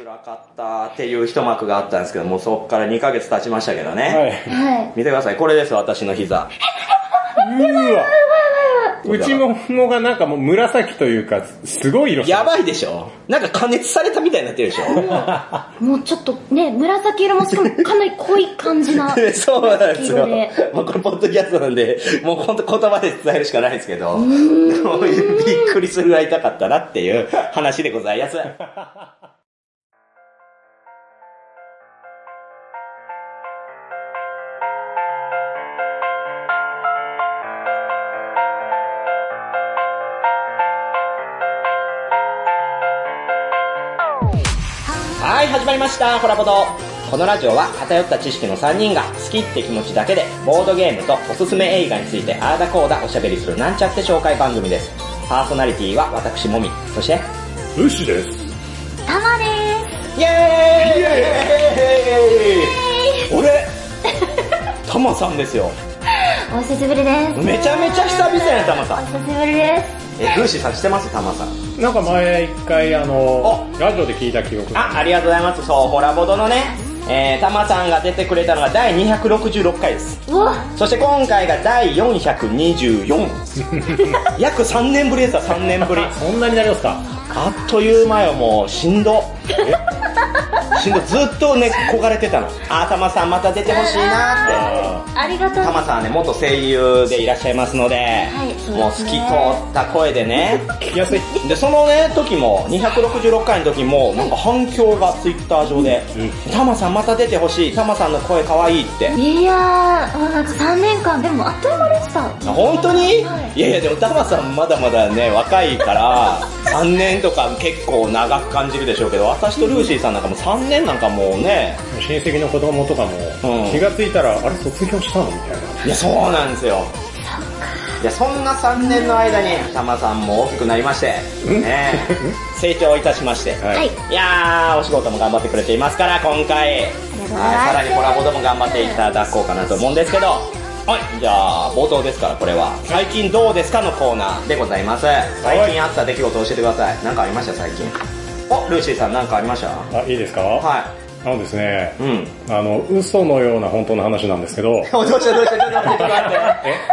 白かったっていう一幕があったんですけど、もうそっから2ヶ月経ちましたけどね。はい。はい。見てください、これです、私の膝。うわ。内ももがなんかもう紫というか、すごい色してるやばいでしょなんか加熱されたみたいになってるでしょもうちょっとね、紫色もしかもかなり濃い感じな。そうなんですよ。紫色でもうこれポッドキャストなんで、もう本当言葉で伝えるしかないですけど、びっくりするぐらい痛かったなっていう話でございます。まりました、ホラボド。このラジオは偏った知識の3人が好きって気持ちだけでボードゲームとおすすめ映画についてあーだこーだおしゃべりするなんちゃって紹介番組です。パーソナリティは私もみ、そして、ウシです。たまでイエーイ俺、タマさんですよ。ーす。お久しぶりです。めちゃめちゃ久々やね、タマさん。お久しぶりです。え、グーシーさん知ってます？タマさん。なんか前一回あの、ラジオで聞いた記憶が。あ、ありがとうございます。そう、ホラボドのね、えー、タマさんが出てくれたのが第266回です。そして今回が第424。約3年ぶりですわ、3年ぶり。そんなになりますか？あっという間よ、もう、しんど。しんど、ずっとね、焦がれてたの。あ、たまさんまた出てほしいなって。ありがとう。たまさんはね、元声優でいらっしゃい。ますので、はい。でねもう透き通った声でね。聞きやすい。で、そのね、時も、266回の時も、なんか反響がツイッター上で、たまさんまた出てほしい、たまさんの声可愛い。いって。い。やー、あなんか3年間、でもあっとい。う間でした。あ本当に、はい。い、やい。やでもタマさんまだまだね若い。から3年とか結構長く感じるでしょうけど私とルーシーさんなんかもう3年なんかもうね。親戚の子供とかも、うん。気がついたら、あれ卒業したのみたいな。いやそうなんですよ。いやそんな3年の間にタマさんも大きくなりまして、ね、成長いたしまして、はい。はい。いやーお仕事も頑張ってくれていますから今回。はいさらにコラボでも頑張っていただこうかなと思うんですけど。はい、じゃあ冒頭ですからこれは。最近どうですかのコーナーでございます。最近あった出来事教えてください。何かありました最近？おルーシーさん何かありました？あ、いいですか？はあのですね、いうん。あの、嘘のような本当の話なんですけど、どうしたどうしたちょっと待ってちょっと待って。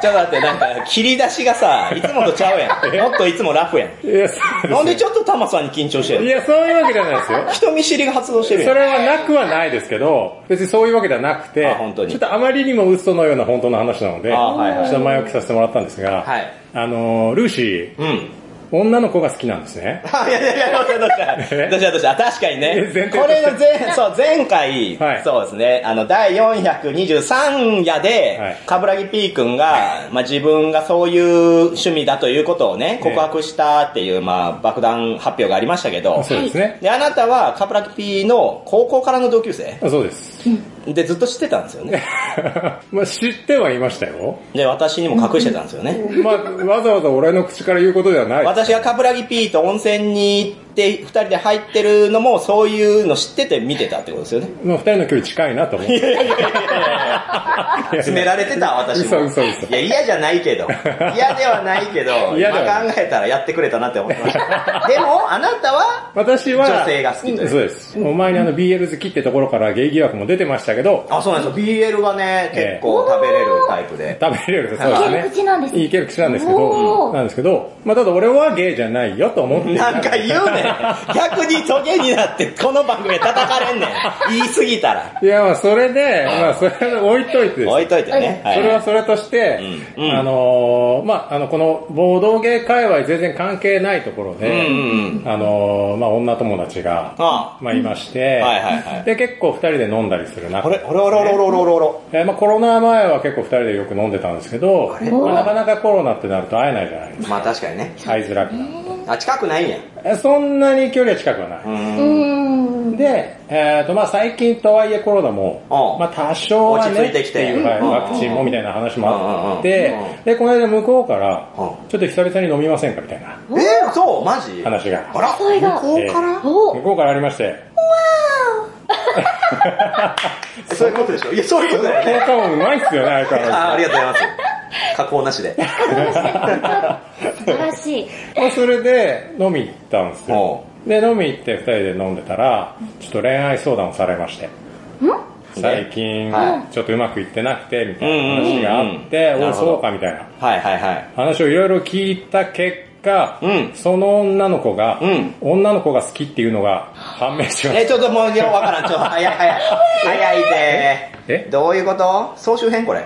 ちょっと待ってなんか切り出しがさいつもとちゃうやん。もっといつもラフやん。いや、そうなんでちょっとタマさんに緊張してんの？いや、そういうわけじゃないですよ。人見知りが発動してるやん。それはなくはないですけど、別にそういうわけではなくて、ちょっとあまりにも嘘のような本当の話なので、あはいはい。ちょっと前置きさせてもらったんですが、はい。あの、ルーシー、うん女の子が好きなんですね。いやいやいや、どうしたどうしたえどうしたどうした確かにねこれの前、そう、前回、はい。そうですね、あの、第423夜で、はい。カブラギ P 君が、まあ自分がそういう趣味だということをね、告白したっていう、まあ爆弾発表がありましたけど、そうですね。で、あなたはカブラギ P の高校からの同級生？そうです。で、ずっと知ってたんですよね。まあ知ってはいましたよ。で、私にも隠してたんですよね。まあ、わざわざ俺の口から言うことではない。私がカブラギ P と温泉に行って、二人で入ってるのも、そういうの知ってて見てたってことですよね。まあ二人の距離近いなと思って。詰められてた私も。嘘嘘嘘いや、嫌じゃないけど。嫌ではないけど、嫌今考えたらやってくれたなって思ってました。でも、あなたは、私は、女性が好きというそうです。お前にあの BL 好きってところからゲイ疑惑も出てましたけど、あ、そうなんですよ。BL がね、ええ結構食べれるタイプで。食べれるそうですね。いける口なんですねいける口なんですけど、なんですけど、まあただ俺はゲイじゃないよと思ってなんか言うねん。逆にトゲになって、この番組で叩かれんねん。言い過ぎたら。いやまあそれで、まあそれは置いといて。置いといてね。それはそれとして、うん。うん。あのーまああの、この、ボードゲー界隈全然関係ないところで、うんうんあのーまあ女友達が、あまあいまして、はいはいはい。で、結構二人で飲んだりする中。あれ？あれ？あれ？あれ？あれ？あれ？まあコロナ前は結構二人でよく飲んでたんですけど、まあなかなかコロナってなると会えないじゃないですか。まあ確かにね。会いづらくなる。あ、近くないん。や。えそんなに距離は近くはない。で、えっ、と、まあ最近とはいえコロナも、うんまあ多少は落ち着ね、いてきて。はいうん。ワクチンもみたいな話もあっうんてで、この間向こうからうん、ちょっと久々に飲みませんかみたいな。えー、そう？マジ？話が、あら、向こうから、お。向こうからありまして、そういうことでしょ。いや、そういうことだよね。効果もうまいっすよね、相変わらあありがとうございます。加工なしで。素晴らしい。ず。まあそれで飲み行ったんですよ。もで、飲み行って二人で飲んでたら、ちょっと恋愛相談をされまして。最近は、ちょっとうまくいってなくて、みたいな話があって、おそうか、みたいなはいはいはい。話をいろいろ聞いた結果、うんその女の子が、うん女の子が好きっていうのが判明しましえ、ちょっともう、いや、わからん。ちょっと、早い早い。早いでえ？どういうこと？総集編これ。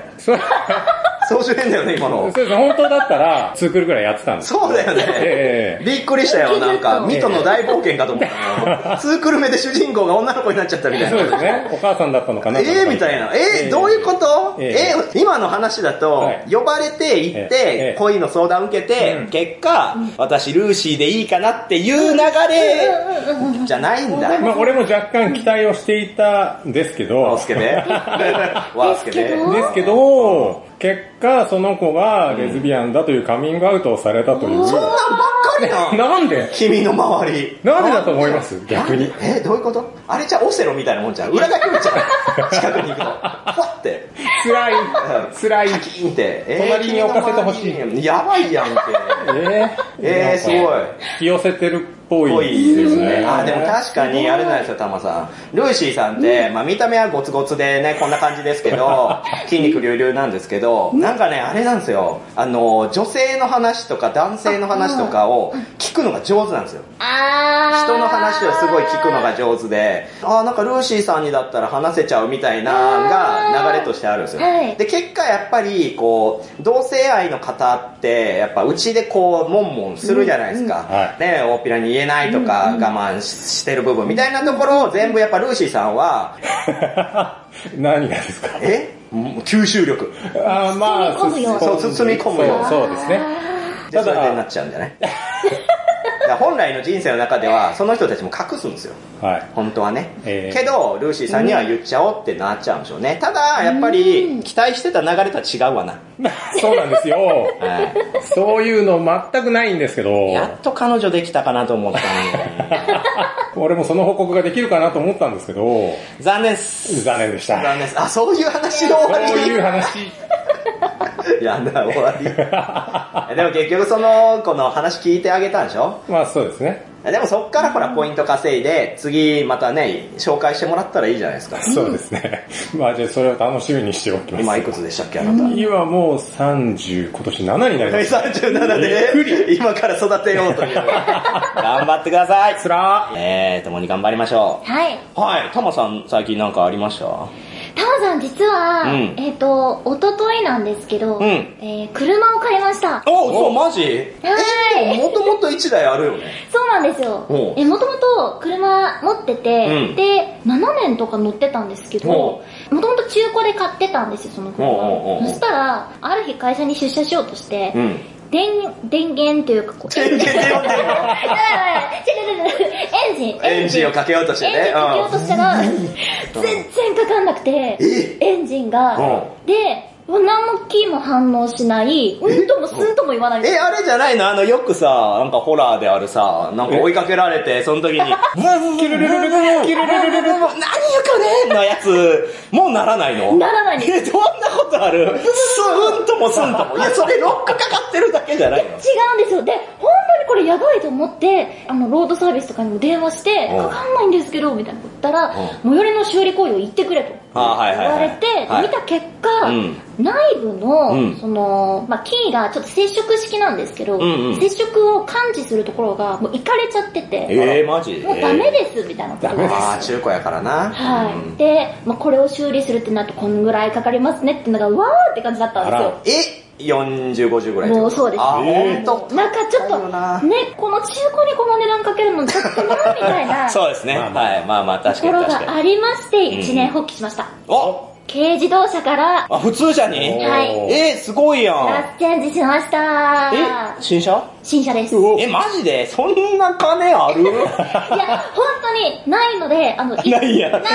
総集編だよね、今の。そう。です本当だったら、2クールぐらいやってたんです。そうだよね。ええびっくりしたよ、なんか、ミトの大冒険かと思ったの。ツークル目で主人公が女の子になっちゃったみたいそうですな。ね。お母さんだったのかな。ええみたいな。えー、どういうこと？ええ。えー今の話だとはい、呼ばれて行っええ。て、恋の相談受けてうん、結果、私ルーシーでいいかなっていう流れじゃないんだ。まあ俺も若干期待をしていたんですけど、わすけでわすけでですけどですけど、結果その子がレズビアンだというカミングアウトをされたという。そんなんばっかりやん。なんで？君の周り。なんでだと思います？逆に。え、どういうこと？あれじゃオセロみたいなもんじゃん。裏が来るじゃん。近くに行くと。ふわって。辛い、辛い。カキーンって。え隣に置かせてほしいやばいやんけ。ええー、すごい。引き寄せてるっぽいですね。ね。あ、でも確かにあれなんですよ、タマさん。ルーシーさんって、まあ見た目はゴツゴツでね、こんな感じですけど、筋肉隆々なんですけど、なんかね、あれなんですよ。あの、女性の話とか男性の話とかを聞くのが上手なんですよ。人の話をすごい聞くのが上手で、ああ、なんかルーシーさんにだったら話せちゃうみたいなのが流れとしてあるんですよ。はいで、結果やっぱり、こう、同性愛の方って、やっぱうちでこう、もんもんするじゃないですか。はいね、大っぴらに言えないとか、我慢ししてる部分みたいなところを全部やっぱルーシーさんは、何がですか？え？もう吸収力。あーまあ、包み込むようそう包み込むようそうそうですね。で、ただそれでなっちゃうんじゃない？本来の人生の中では、その人たちも隠すんですよ。はい。本当はね。ええけど、ルーシーさんには言っちゃおうってなっちゃうんでしょうね。ただ、やっぱり、期待してた流れとは違うわな。そうなんですよ。はそういうの全くないんですけど、い。やっと彼女できたかなと思ったのに。俺もその報告ができるかなと思ったんですけど、残念っす。残念でした。残念っす。あ、そういう話の終わりそういう話。やだ、終わり。でも結局その子の話聞いてあげたんでしょ？まあそうですね。でもそっからほらポイント稼いで、次またね、紹介してもらったらいいじゃないですか。そうですね。まあじゃあそれを楽しみにしておきます。今いくつでしたっけ、あなた？今もう30、今年7になりました。37で、今から育てようという。頑張ってください。つらえー、共に頑張りましょはい。う。はい、タマさん最近なんかありました？タマさん実は、うん。えっ、と、おとといなんですけど、うん。えー車を買いました。おそう、マジ？はい。もともと1台あるよね。そうなんですよ。お。う。え、もともと車持ってて、うん。で、7年とか乗ってたんですけど、お。もともと中古で買ってたんですよ、その車。おうおうおうおう。そしたら、ある日会社に出社しようとして、うん。電、電源というかこう、電源エンジン、エンジンをかけようとしてね。エンジンかけようとしたら、全然かかんなくて、え？エンジンが。う。で、何もキーも反応しない、うんともすんとも言わない。え、あれじゃないの？あの、よくさ、なんかホラーであるさ、なんか追いかけられて、その時に、キルルルルルルキルルルルルル何よかねのやつ、もうならないの？ならないえ、どんなことある？スーンともスンとも。いや、それロックかかってるだけじゃないの？違うんですよ。で、本当にこれやばいと思って、あの、ロードサービスとかにも電話して、うん。かかんないんですけど、みたいなこと言ったら、最寄りの修理工場行ってくれとあはいはいはい。言われて、はい。見た結果、うん。内部の、うん。その、まあ、キーがちょっと接触式なんですけど、接触を感知するところがもういかれちゃってて、えー、マジ？もうダメです、みたいなことダメです。あー、中古やからな。はい、うんで、まあ、これを修理するってなるとこんぐらいかかりますねってのが、わーって感じだったんですよ。え、40、50ぐらいもうそうです。あ、えーほんと。なんかちょっと、ね、この中古にこの値段かけるのちょっとな、みたいな。そうですね。まあまあはい、まあまあ、確ところかに確かに。がありまして、ん一年発起しました。お！軽自動車から、あ、普通車に？はい。えー、すごいやラん。スチェンジしました。え、新車？新車です。え、マジで？そんな金ある？や、本当にないので、あの、いないやないの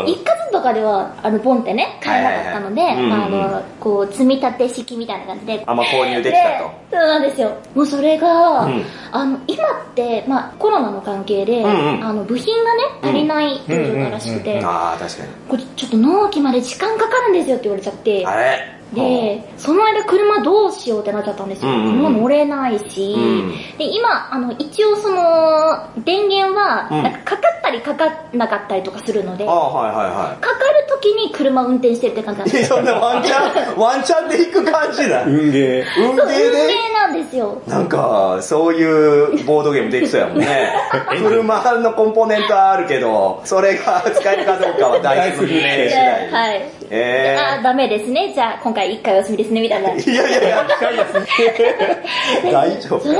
うん。で、一括とかでは、あの、ポンってね、買えなかったので、はいはいはい。まあ、あの、こう、積み立て式みたいな感じで、あ、まあ購入できたと。でそうなんですよ。もうそれが、うん。あの、今って、まあ、コロナの関係で、んうん。あの、部品がね、足りない状況らしくて、ああ、確かに。これちょっと納期まで時間かかるんですよって言われちゃって、あれ？で、その間車どうしようってなっちゃったんですよ。うんう乗れないし、うんで、今、あの、一応その、電源は、かかかったりかかんなかったりとかするので、ああ、はいはいはかかる時に車運転してるって感じなんい。ですそんなワンチャン、ワンチャンで行く感じだ。運ゲー。運そう、運ゲーなんですよ。なんか、そういうボードゲームできそうやもんね。車のコンポーネントはあるけど、それが使えるかどうかは大事の運命次第。はい。えあー、ダメですね。じゃあ、今回一回お休みですね、みたいな。ー、いやいやいや、大丈夫それ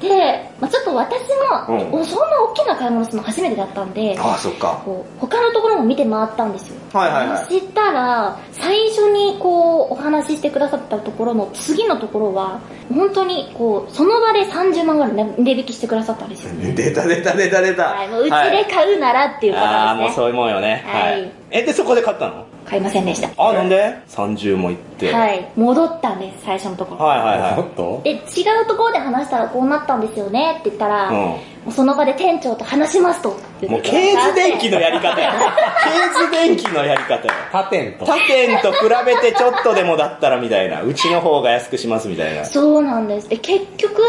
で、で、まあちょっと私も、うんおそんな大きな買い物するの初めてだったんで、ああ、そっか。こう他のところも見て回ったんですよ。はいはいはいそしたら、最初にこう、お話ししてくださったところの次のところは、本当にこう、その場で30万ぐらい値引きしてくださったんですよ。出た出た出た出た。はい、もううちはいで買うならっていうああ、方ですね。もうそういうもんよね。ははいい。え、で、そこで買ったの？買いませんでした。あ、なんで ?30 も行って。はいはい、戻ったんです、最初のところ。はいはおっとで、違うところで話したらこうなったんですよね？って言ったら、うんもうその場で店長と話しますとい。もう、ケーズ電機のやり方や。ケーズ電機のやり方や。パテント。他店と比べてちょっとでもだったらみたいな。うちの方が安くしますみたいな。そうなんです。で、結局、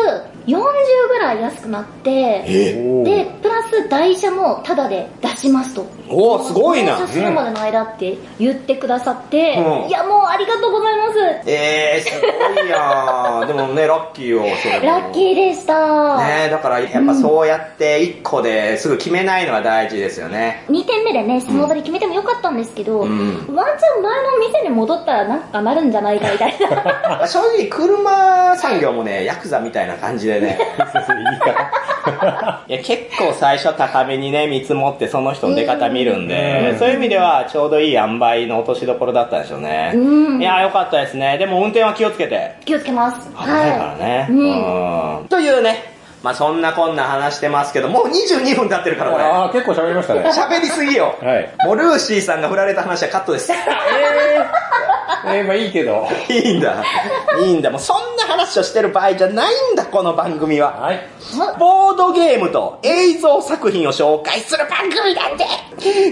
40ぐらい安くなって、で、プラス台車もタダで出しますと。おー、すごいな納。車するまでの間って言ってくださって、うんいやもうありがとうございます。えー、すごいやん。でもね、ラッキーよ、それも。ラッキーでした。ねだからやっぱそうやって1個ですぐ決めないのは大事ですよね。2点目でね、その場で決めてもよかったんですけど、うんワンチャン前の店に戻ったらなんかなるんじゃないかみたいな。正直車産業もね、ヤクザみたいな感じでね。いいか。いや結構最初高めにね、見積もってその人の出方見るんで、うんそういう意味ではちょうどいい塩梅の落としどころだったでしょうね。うんいや、よかったですね。でも運転は気をつけて。気をつけます。危ないからね。うんうんというね、まあそんなこんな話してますけど、もう22分経ってるからこれ。ああ、結構喋りましたね。喋りすぎよ。はい。もうルーシーさんが振られた話はカットです。えー、えー、まあいいけど。いいんだ。いいんだ。もうそんな話をしてる場合じゃないんだ、この番組は。はい。ボードゲームと映像作品を紹介する番組なんで、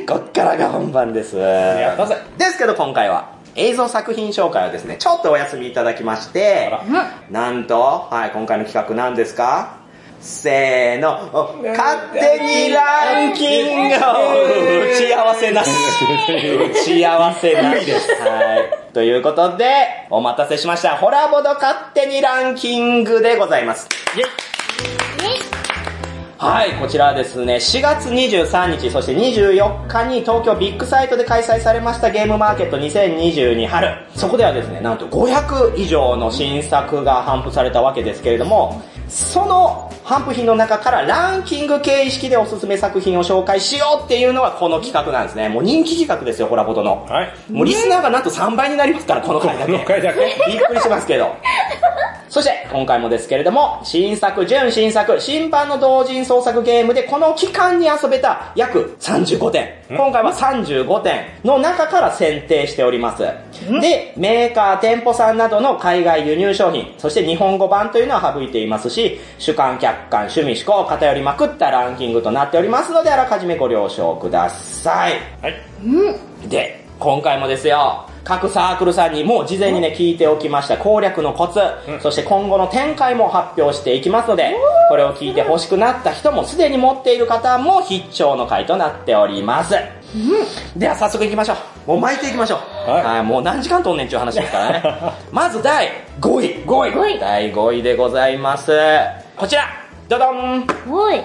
こっからが本番です。やったぜですけど今回は、映像作品紹介はですね、ちょっとお休みいただきましてあ、なんと、はい、今回の企画何ですか？せーの、お勝手にランキング打ち合わせなし。打ち合わせなしです。はい。ということで、お待たせしました。ホラボド勝手にランキングでございます。はい、こちらはですね、4月23日、そして24日に東京ビッグサイトで開催されましたゲームマーケット2022春。そこではですね、なんと500以上の新作が頒布されたわけですけれども、その頒布品の中からランキング形式でおすすめ作品を紹介しようっていうのがこの企画なんですね。もう人気企画ですよ、ホラボトの。はい。もうリスナーがなんと3倍になりますから、この回だけ。この回だけ びっくりしますけど。そして、今回もですけれども、新作、準新作、新版の同人創作ゲームでこの期間に遊べた約35点。今回は35点の中から選定しております。で、メーカー、店舗さんなどの海外輸入商品、そして日本語版というのは省いていますし、主観、客観、趣味、思考、偏りまくったランキングとなっておりますので、あらかじめご了承ください。はい。で、今回もですよ、各サークルさんにもう事前にね、聞いておきました攻略のコツ、そして今後の展開も発表していきますので、これを聞いて欲しくなった人もすでに持っている方も必聴の回となっております。では早速行きましょう。もう巻いていきましょう。はいもう何時間とんねんちゅう話ですからね。まず第5位。5位。5位第5位でございます。こちら。ドドン。おい。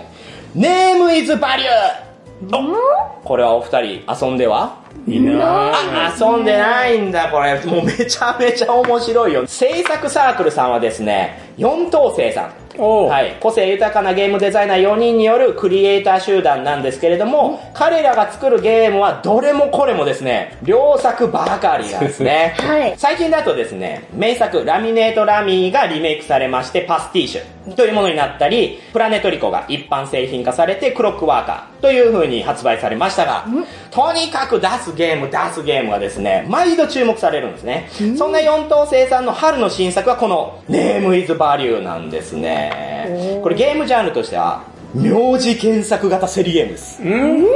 ネームイズバリュー。おこれはお二人遊んでは？いいなあ、遊んでないんだ、これ。もうめちゃめちゃ面白いよ。制作サークルさんはですね、四等星さん。はい。個性豊かなゲームデザイナー4人によるクリエイター集団なんですけれども、彼らが作るゲームはどれもこれもですね、良作ばかりなんですね。はい最近だとですね、名作ラミネートラミーがリメイクされましてパスティッシュというものになったり、プラネトリコが一般製品化されてクロックワーカーという風に発売されましたが、とにかく出すゲーム出すゲームがですね、毎度注目されるんですね。そんな四等星さんの春の新作はこのネームイズバリューなんですね。これゲームジャンルとしては、名字検索型セリゲームです。うん？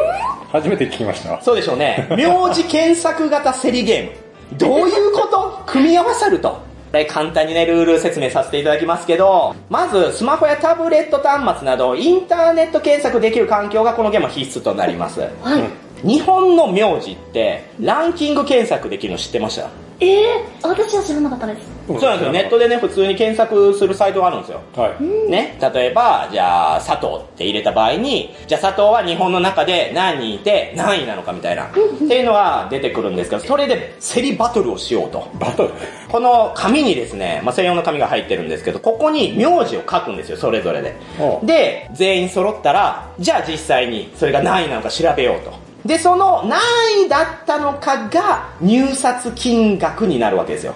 初めて聞きました。そうでしょうね。名字検索型セリゲーム。どういうこと？組み合わさると。で簡単にね、ルール説明させていただきますけど、まず、スマホやタブレット端末など、インターネット検索できる環境がこのゲームは必須となります。はい。日本の名字って、ランキング検索できるの知ってました？えー、私は知らなかったです。そうなんですよ。ネットでね、普通に検索するサイトがあるんですよ。はい。ね、例えば、じゃあ、佐藤って入れた場合に、じゃあ佐藤は日本の中で何人いて何位なのかみたいな、っていうのが出てくるんですけど、それで競りバトルをしようと。バトル。この紙にですね、まあ、専用の紙が入ってるんですけど、ここに名字を書くんですよ、それぞれでで、全員揃ったら、じゃあ実際にそれが何位なのか調べようと。で、その何位だったのかが入札金額になるわけですよ。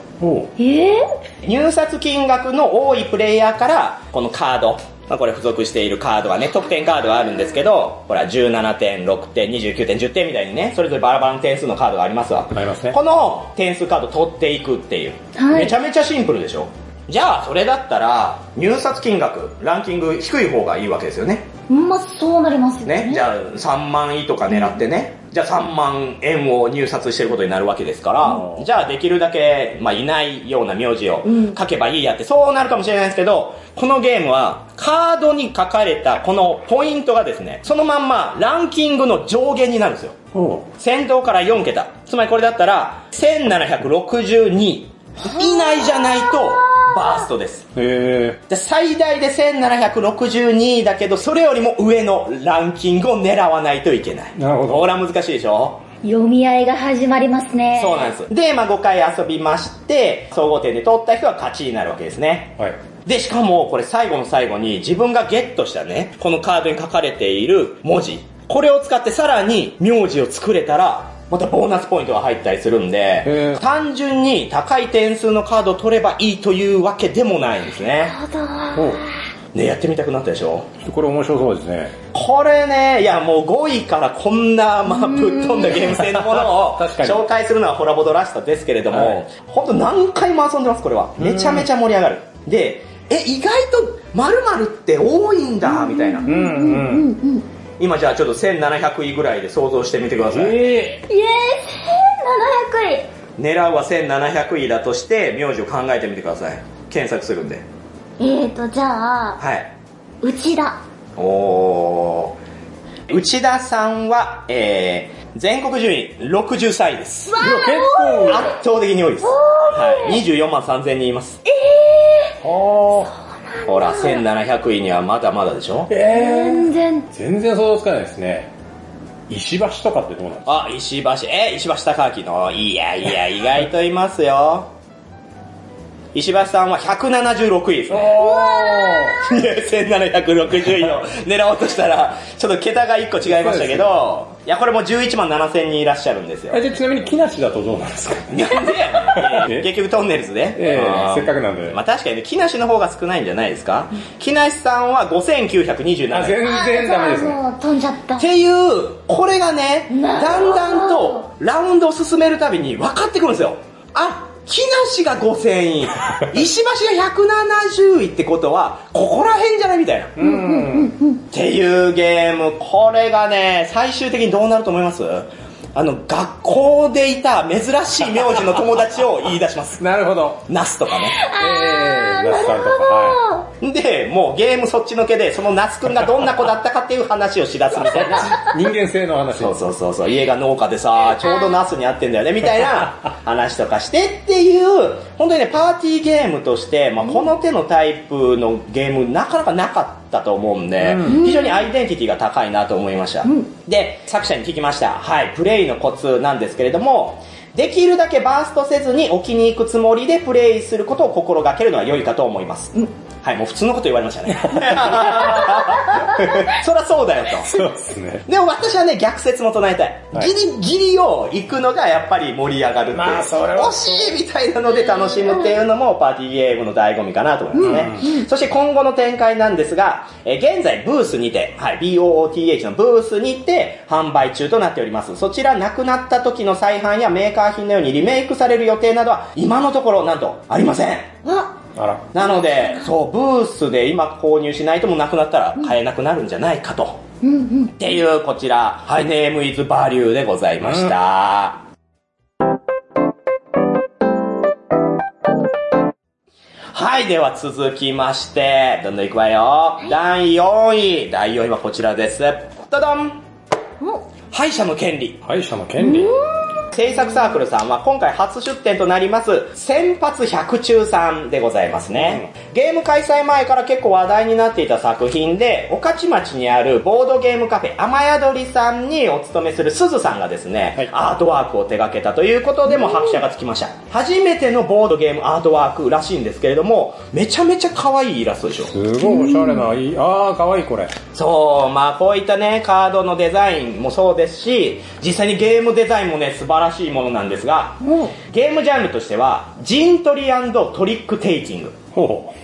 えー、入札金額の多いプレイヤーから、このカード、まあ、これ付属しているカードがね、得点カードがあるんですけど、ほら、17点、6点、29点、10点みたいにね、それぞれバラバラの点数のカードがありますわ。ありますねこの点数カード取っていくっていう。はいめちゃめちゃシンプルでしょじゃあ、それだったら、入札金額、ランキング低い方がいいわけですよね。まあ、そうなりますよね。ね。じゃあ、3万位とか狙ってね。じゃあ3万円を入札してることになるわけですから、うんじゃあできるだけ、まあ、いないような名字をうん書けばいいやって、そうなるかもしれないですけど、このゲームは、カードに書かれたこのポイントがですね、そのまんまランキングの上限になるんですよ。先頭から4桁。つまりこれだったら、1762以内じゃないと、バーストです。へで最大で1762だけど、それよりも上のランキングを狙わないといけない。なるほどほら難しいでしょ？読み合いが始まりますね。そうなんです。で、まあ5回遊びまして、総合点で取った人は勝ちになるわけですね。ー。はい。で、しかも、これ最後の最後に自分がゲットしたね、このカードに書かれている文字。これを使ってさらに名字を作れたら、またボーナスポイントが入ったりするんへでー、単純に高い点数のカードを取ればいいというわけでもないんですね。なるほおう。ど。ね、やってみたくなったでしょ？これ面白そうですね。これね、いやもう5位からこんな、まあ、ぶっ飛んだゲーム性のものを 確かに紹介するのはホラボドらしさですけれども、はい本当何回も遊んでます、これは。めちゃめちゃ盛り上がる。で、え、意外と〇〇って多いんだ、みたいな。うんう。うんんうん。今じゃあちょっと1700位ぐらいで想像してみてください。えイエーイ !1700 位狙うは1700位だとして、名字を考えてみてください。検索するんで。えーと、じゃあ、はい。内田。おー。内田さんは、えー、全国順位63位です。いや、結構。圧倒的に多いです。はい。24万3000人います。あほら、1700位にはまだまだでしょ？ー。え全然。ー。全然想像つかないですね。石橋とかってどうなんですか？あ、石橋、え、石橋貴明の、いやいや、意外といますよ。石橋さんは176位ですね。いや、1760位を狙おうとしたら、ちょっと桁が1個違いましたけど、いや、これも11万7000人いらっしゃるんですよ。え、じゃあちなみに木梨だとどうなんですか？なんでやねんえ結局トンネルズね。ええせっかくなんでまあ確かにね、木梨の方が少ないんじゃないですか？木梨さんは5927あ、位。全然ダメですね。もう飛んじゃったっ。ていう、これがね、だんだんとラウンドを進めるたびに分かってくるんですよ。あ、木梨が5000位、石橋が170位ってことは、ここら辺じゃないみたいな。っうん。ていうゲーム、これがね、最終的にどうなると思います？あの、学校でいた珍しい名字の友達を言い出します。なるほど。ナスとかね。えー、ナスさんとか、はで、もうゲームそっちのけで、そのナスくんがどんな子だったかっていう話をしだすみたいな。い。人間性の話。そうそうそうそう、家が農家でさ、ちょうどナスに合ってんだよね、みたいな話とかしてっていう、本当にね、パーティーゲームとして、まあ、この手のタイプのゲームなかなかなかったと思うんで、う非常にアイデンティティが高いなと思いました。で、作者に聞きました。はい、プレイのコツなんですけれども、できるだけバーストせずに置きに行くつもりでプレイすることを心がけるのは良いかと思います。うんはい、もう普通のこと言われましたね。そりゃそうだよと。そうですね。でも私はね、逆説も唱えたい。はいギリギリを行くのがやっぱり盛り上がるっていう。まあそれは惜しいみたいなので楽しむっていうのもパーティーゲームの醍醐味かなと思いますね。そして今後の展開なんですが、えー現在ブースにて、はい、BOOTH のブースにて販売中となっております。そちらなくなった時の再販やメーカー品のようにリメイクされる予定などは今のところなんとありません。あ。なので、そう、ブースで今購入しないともなくなったら買えなくなるんじゃないかと。うんうん、っていう、こちら、はい、ネームイズバリューでございました。うんはい、では続きまして、どんどんいくわよ。第4位。第4位はこちらです。どどん歯医者の権利。歯医者の権利。制作サークルさんは今回初出展となります、先発百中さんでございますね。ゲーム開催前から結構話題になっていた作品で、御徒町にあるボードゲームカフェ雨宿りさんにお勤めするすずさんがですね、はいアートワークを手掛けたということでも拍車がつきました。初めてのボードゲームアートワークらしいんですけれども、めちゃめちゃ可愛いイラストでしょ。すごいおしゃれな、いい、あー、かわいいこれ。そう、まあこういったね、カードのデザインもそうですし、実際にゲームデザインもね、素晴らしいものなんですが、おゲームジャンルとしては、陣取りトリックテイキング。ほうほ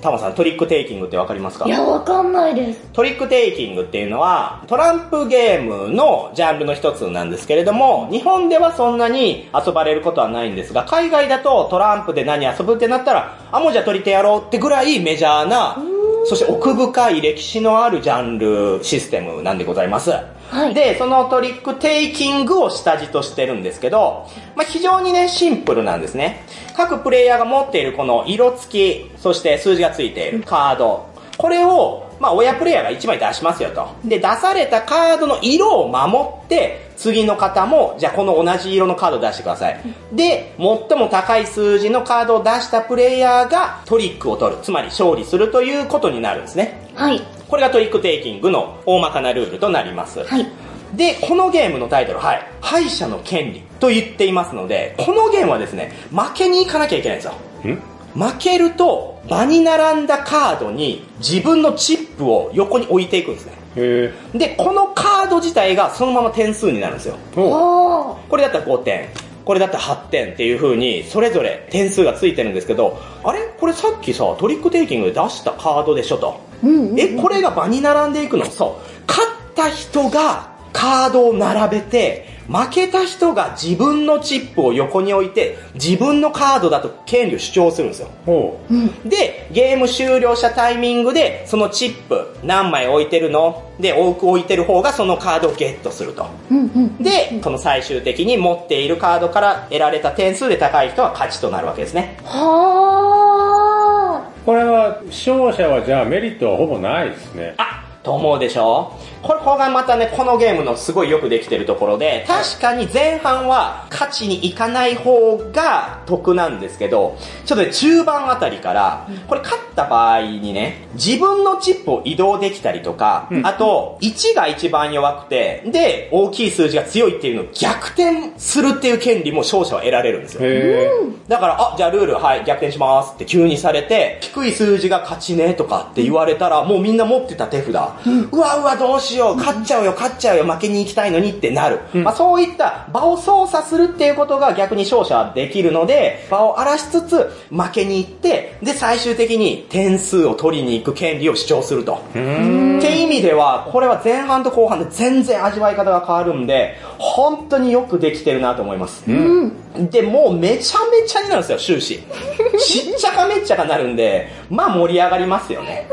タマさん、トリックテイキングってわかりますか？いや、わかんないです。トリックテイキングっていうのは、トランプゲームのジャンルの一つなんですけれども、日本ではそんなに遊ばれることはないんですが、海外だとトランプで何遊ぶってなったら、あ、もうじゃあトリテやろうってぐらいメジャーな、そして奥深い歴史のあるジャンルシステムなんでございます。はいで、そのトリックテイキングを下地としてるんですけど、まあ、非常にね、シンプルなんですね。各プレイヤーが持っているこの色付き、そして数字がついているカード。これを、まあ、親プレイヤーが1枚出しますよと。で、出されたカードの色を守って、次の方も、じゃあこの同じ色のカードを出してください。で、最も高い数字のカードを出したプレイヤーがトリックを取る。つまり勝利するということになるんですね。はい。これがトリックテイキングの大まかなルールとなります。はい。で、このゲームのタイトル、はい。敗者の権利と言っていますので、このゲームはですね、負けに行かなきゃいけないんですよ。ん？負けると、場に並んだカードに自分のチップを横に置いていくんですね。へで、このカード自体がそのまま点数になるんですよ。これだったら5点。これだったら8点っていう風に、それぞれ点数がついてるんですけど、あれ？これさっきさ、トリックテイキングで出したカードでしょと。うんうん。え、これが場に並んでいくの？そう。勝った人がカードを並べて、負けた人が自分のチップを横に置いて、自分のカードだと権利を主張するんですよ。う。ほうん。で、ゲーム終了したタイミングで、そのチップ何枚置いてるの？で、多く置いてる方がそのカードをゲットすると。うんうん。で、その最終的に持っているカードから得られた点数で高い人は勝ちとなるわけですね。はう。これは、勝者はじゃあメリットはほぼないですね。あと思うでしょ？これ、これがまたね、このゲームのすごいよくできてるところで、確かに前半は勝ちにいかない方が得なんですけど、ちょっとね、中盤あたりから、これ勝った場合にね、自分のチップを移動できたりとか、うん。あと、1が一番弱くて、で、大きい数字が強いっていうのを逆転するっていう権利も勝者は得られるんですよ。へだから、あ、じゃあルール、はい、逆転しますって急にされて、低い数字が勝ちねとかって言われたら、もうみんな持ってた手札、うわうわどうしよう、勝っちゃうよ、勝っちゃうよ、負けに行きたいのにってなる。うんまあそういった場を操作するっていうことが逆に勝者はできるので、場を荒らしつつ負けに行って、で最終的に点数を取りに行く権利を主張すると。って意味では、これは前半と後半で全然味わい方が変わるんで、本当によくできてるなと思います。ー。うん。で、もうめちゃめちゃになるんですよ、終始。しっちゃかめっちゃかなるんで、まあ盛り上がりますよね。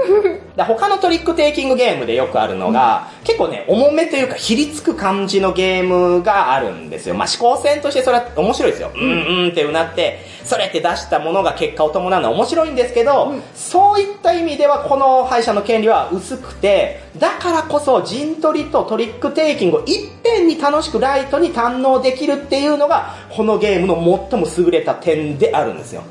だ他のトリックテイキングゲームでよくあるのが、結構ね、重めというか、ひりつく感じのゲームがあるんですよ。まあ思考線としてそれは面白いですよ。うんうんってうなって、それって出したものが結果を伴うのは面白いんですけど、そういった意味ではこの敗者の権利は薄くて、だからこそ陣取りとトリックテイキングをいっぺんに楽しくライトに堪能できるっていうのが、このゲームの最も優れた点であるんですよ。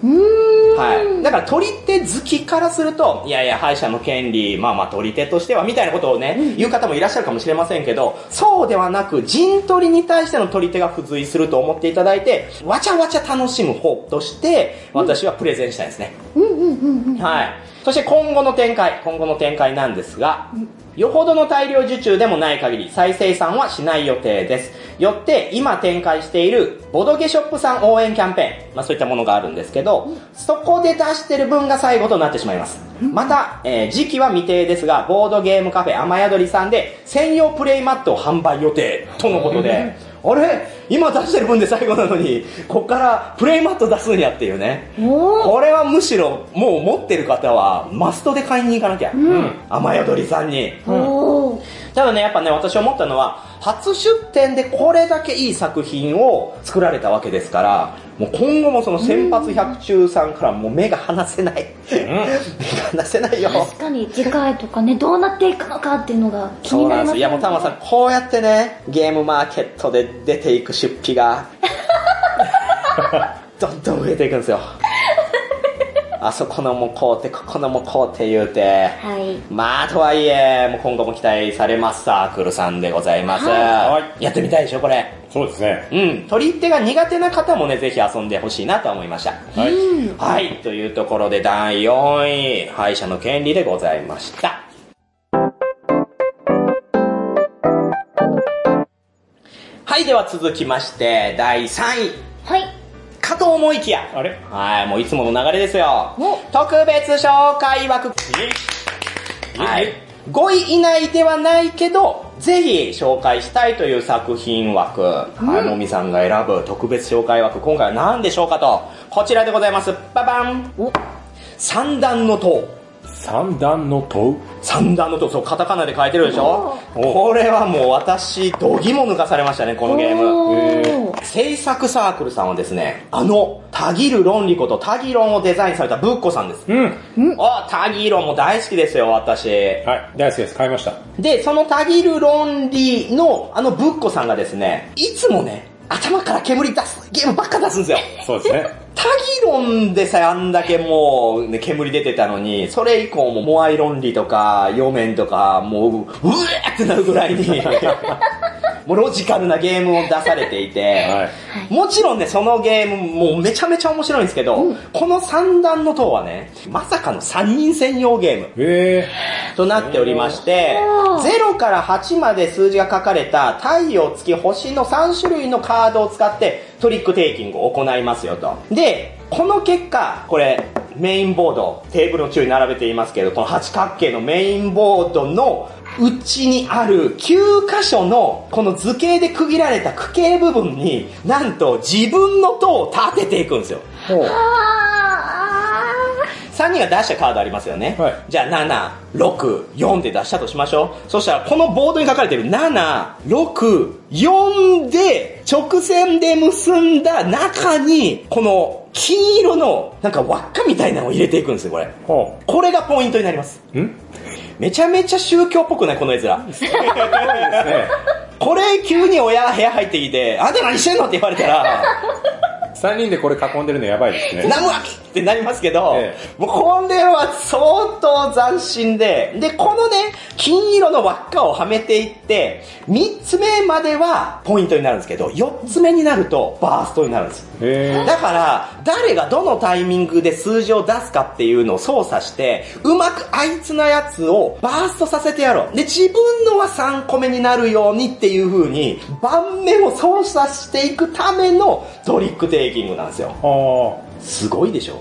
はい。だから取り手好きからすると、いやいや、敗者の権利、まあまあ取り手としては、みたいなことをね、言う方もいらっしゃるかもしれませんけど、そうではなく、陣取りに対しての取り手が付随すると思っていただいて、わちゃわちゃ楽しむ方として、私はプレゼンしたいですね。うんうんうんうん。はい。そして今後の展開、今後の展開なんですが、よほどの大量受注でもない限り再生産はしない予定です。よって今展開しているボドゲショップさん応援キャンペーン、まあそういったものがあるんですけど、そこで出してる分が最後となってしまいます。また、えー時期は未定ですが、ボードゲームカフェ雨宿りさんで専用プレイマットを販売予定とのことで、あれ？今出してる分で最後なのに、こっからプレイマット出すんやっていうね。これはむしろもう持ってる方はマストで買いに行かなきゃ。うん雨宿りさんに。おー。ただね、やっぱね、私思ったのは、初出展でこれだけいい作品を作られたわけですから、もう今後もその先発百中さんからもう目が離せない。目が離せないよ。確かに次回とかね、どうなっていくのかっていうのが気になりますいやもうタマさん、こうやってね、ゲームマーケットで出ていく出費が、どんどん増えていくんですよ。あそこのもこうて、ここのもこうて言うて、はい。まあとはいえ、もう今後も期待されますサークルさんでございます。はやってみたいでしょ、これ。そうですね。うん、取り入手が苦手な方もね、ぜひ遊んでほしいなと思いました。はい。はい、というところで第4位、敗者の権利でございました。はい、では続きまして、第3位。はい。かと思いきや。あれ？はい、もういつもの流れですよお。特別紹介枠。はい。5位以内ではないけど、ぜひ紹介したいという作品枠。はい、もみさんが選ぶ特別紹介枠。今回は何でしょうかと。こちらでございます。ババンお三段の塔。三段の塔三段の塔、そう、カタカナで書いてるでしょ？これはもう私、度肝抜かされましたね、このゲーム。制作サークルさんはですね、あの、タギル論理ことタギロンをデザインされたブッコさんです。うん。あ、タギロンも大好きですよ、私。はい。大好きです。買いました。で、そのタギル論理のあのブッコさんがですね、いつもね、頭から煙出すゲームばっか出すんですよ。そうですね。タギロンでさえあんだけもう、ね、煙出てたのに、それ以降もモアイ論理とか、ヨメンとか、もう、うえーってなるぐらいに、もうロジカルなゲームを出されていて、はい。もちろんね、そのゲームもうめちゃめちゃ面白いんですけど、この三段の塔はね、まさかの3人専用ゲームえとなっておりましておー、0から8まで数字が書かれた太陽、月、星の3種類のカードを使ってトリックテイキングを行いますよと。で、この結果、これ、メインボード、テーブルの中に並べていますけど、この八角形のメインボードの内にある9箇所のこの図形で区切られた区形部分になんと自分の塔を立てていくんですよ。ー。ほう。あ3人が出したカードありますよね。はいじゃあ7、6、4って出したとしましょう。そしたらこのボードに書かれてる7、6、4で直線で結んだ中にこの金色のなんか輪っかみたいなのを入れていくんですよ、これ。ほこれがポイントになります。う。ん？めちゃめちゃ宗教っぽくないこの絵面。すごいですね。これ急に親部屋入ってきて、あんた何してんの？って言われたら、三人でこれ囲んでるのやばいですね。ナムアミってなりますけど、えもうこれは相当斬新で、で、このね、金色の輪っかをはめていって、3つ目まではポイントになるんですけど、4つ目になるとバーストになるんです。えだから、誰がどのタイミングで数字を出すかっていうのを操作して、うまくあいつのやつをバーストさせてやろう。で、自分のは3個目になるようにっていう風に、盤面を操作していくためのトリックテイキングなんですよ。すごいでしょ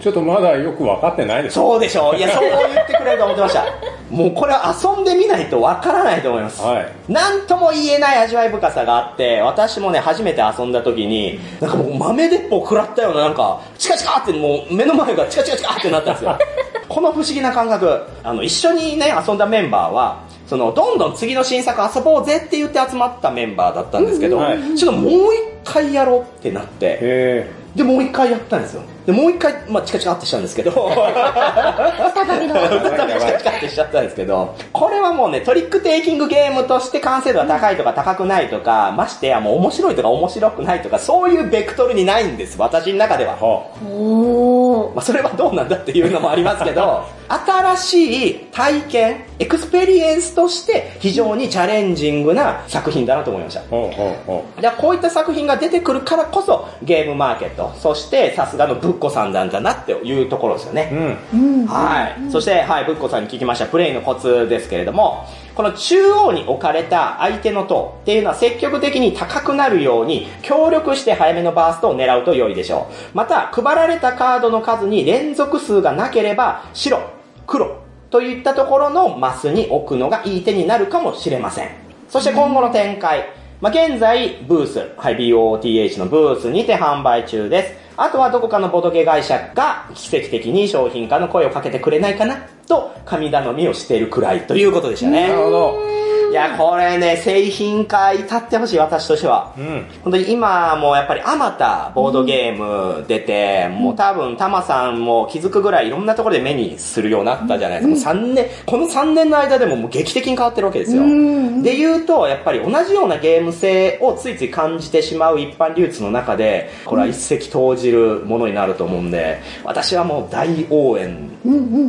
ー。ちょっとまだよく分かってないです。そうでしょいや、そう言ってくれると思ってました。もうこれは遊んでみないとわからないと思います。はい。なんとも言えない味わい深さがあって、私もね、初めて遊んだ時に、なんかもう豆鉄砲食らったような、なんか、チカチカってもう目の前がチカチカチカってなったんですよ。この不思議な感覚。あの、一緒にね、遊んだメンバーは、その、どんどん次の新作遊ぼうぜって言って集まったメンバーだったんですけど、ちょっともう一回やろうってなって、えで、もう一回やったんですよ。で、もう一回、まあ、チカチカってしたんですけど、再びチカチカってしちゃったんですけど、これはもうね、トリックテイキングゲームとして完成度が高いとか高くないとか、ましてやもう面白いとか面白くないとか、そういうベクトルにないんです、私の中では。おー。まあ、それはどうなんだっていうのもありますけど、新しい体験、エクスペリエンスとして非常にチャレンジングな作品だなと思いました。あ。ほうほう。ほでこういった作品が出てくるからこそゲームマーケット、そしてさすがのブッコさんなんだなっていうところですよね。う。うん。うん。はい。そして、はい、ブッコさんに聞きましたプレイのコツですけれども、この中央に置かれた相手の塔っていうのは積極的に高くなるように協力して早めのバーストを狙うと良いでしょう。また、配られたカードの数に連続数がなければ、白、黒といったところのマスに置くのがいい手になるかもしれません。そして今後の展開。まあ、現在、ブース、はい、BOTH のブースにて販売中です。あとはどこかのボドゲ会社が奇跡的に商品化の声をかけてくれないかなと神頼みをしているくらいということでしたね。なるほど。いや、これね、製品化至ってほしい、私としては。うん。本当に今もうやっぱりあまたボードゲーム出て、もう多分タマさんも気づくぐらいいろんなところで目にするようになったじゃないですか。もう3年、この3年の間でももう劇的に変わってるわけですよ。で言うと、やっぱり同じようなゲーム性をついつい感じてしまう一般流通の中で、これは一石投じるものになると思うんで、私はもう大応援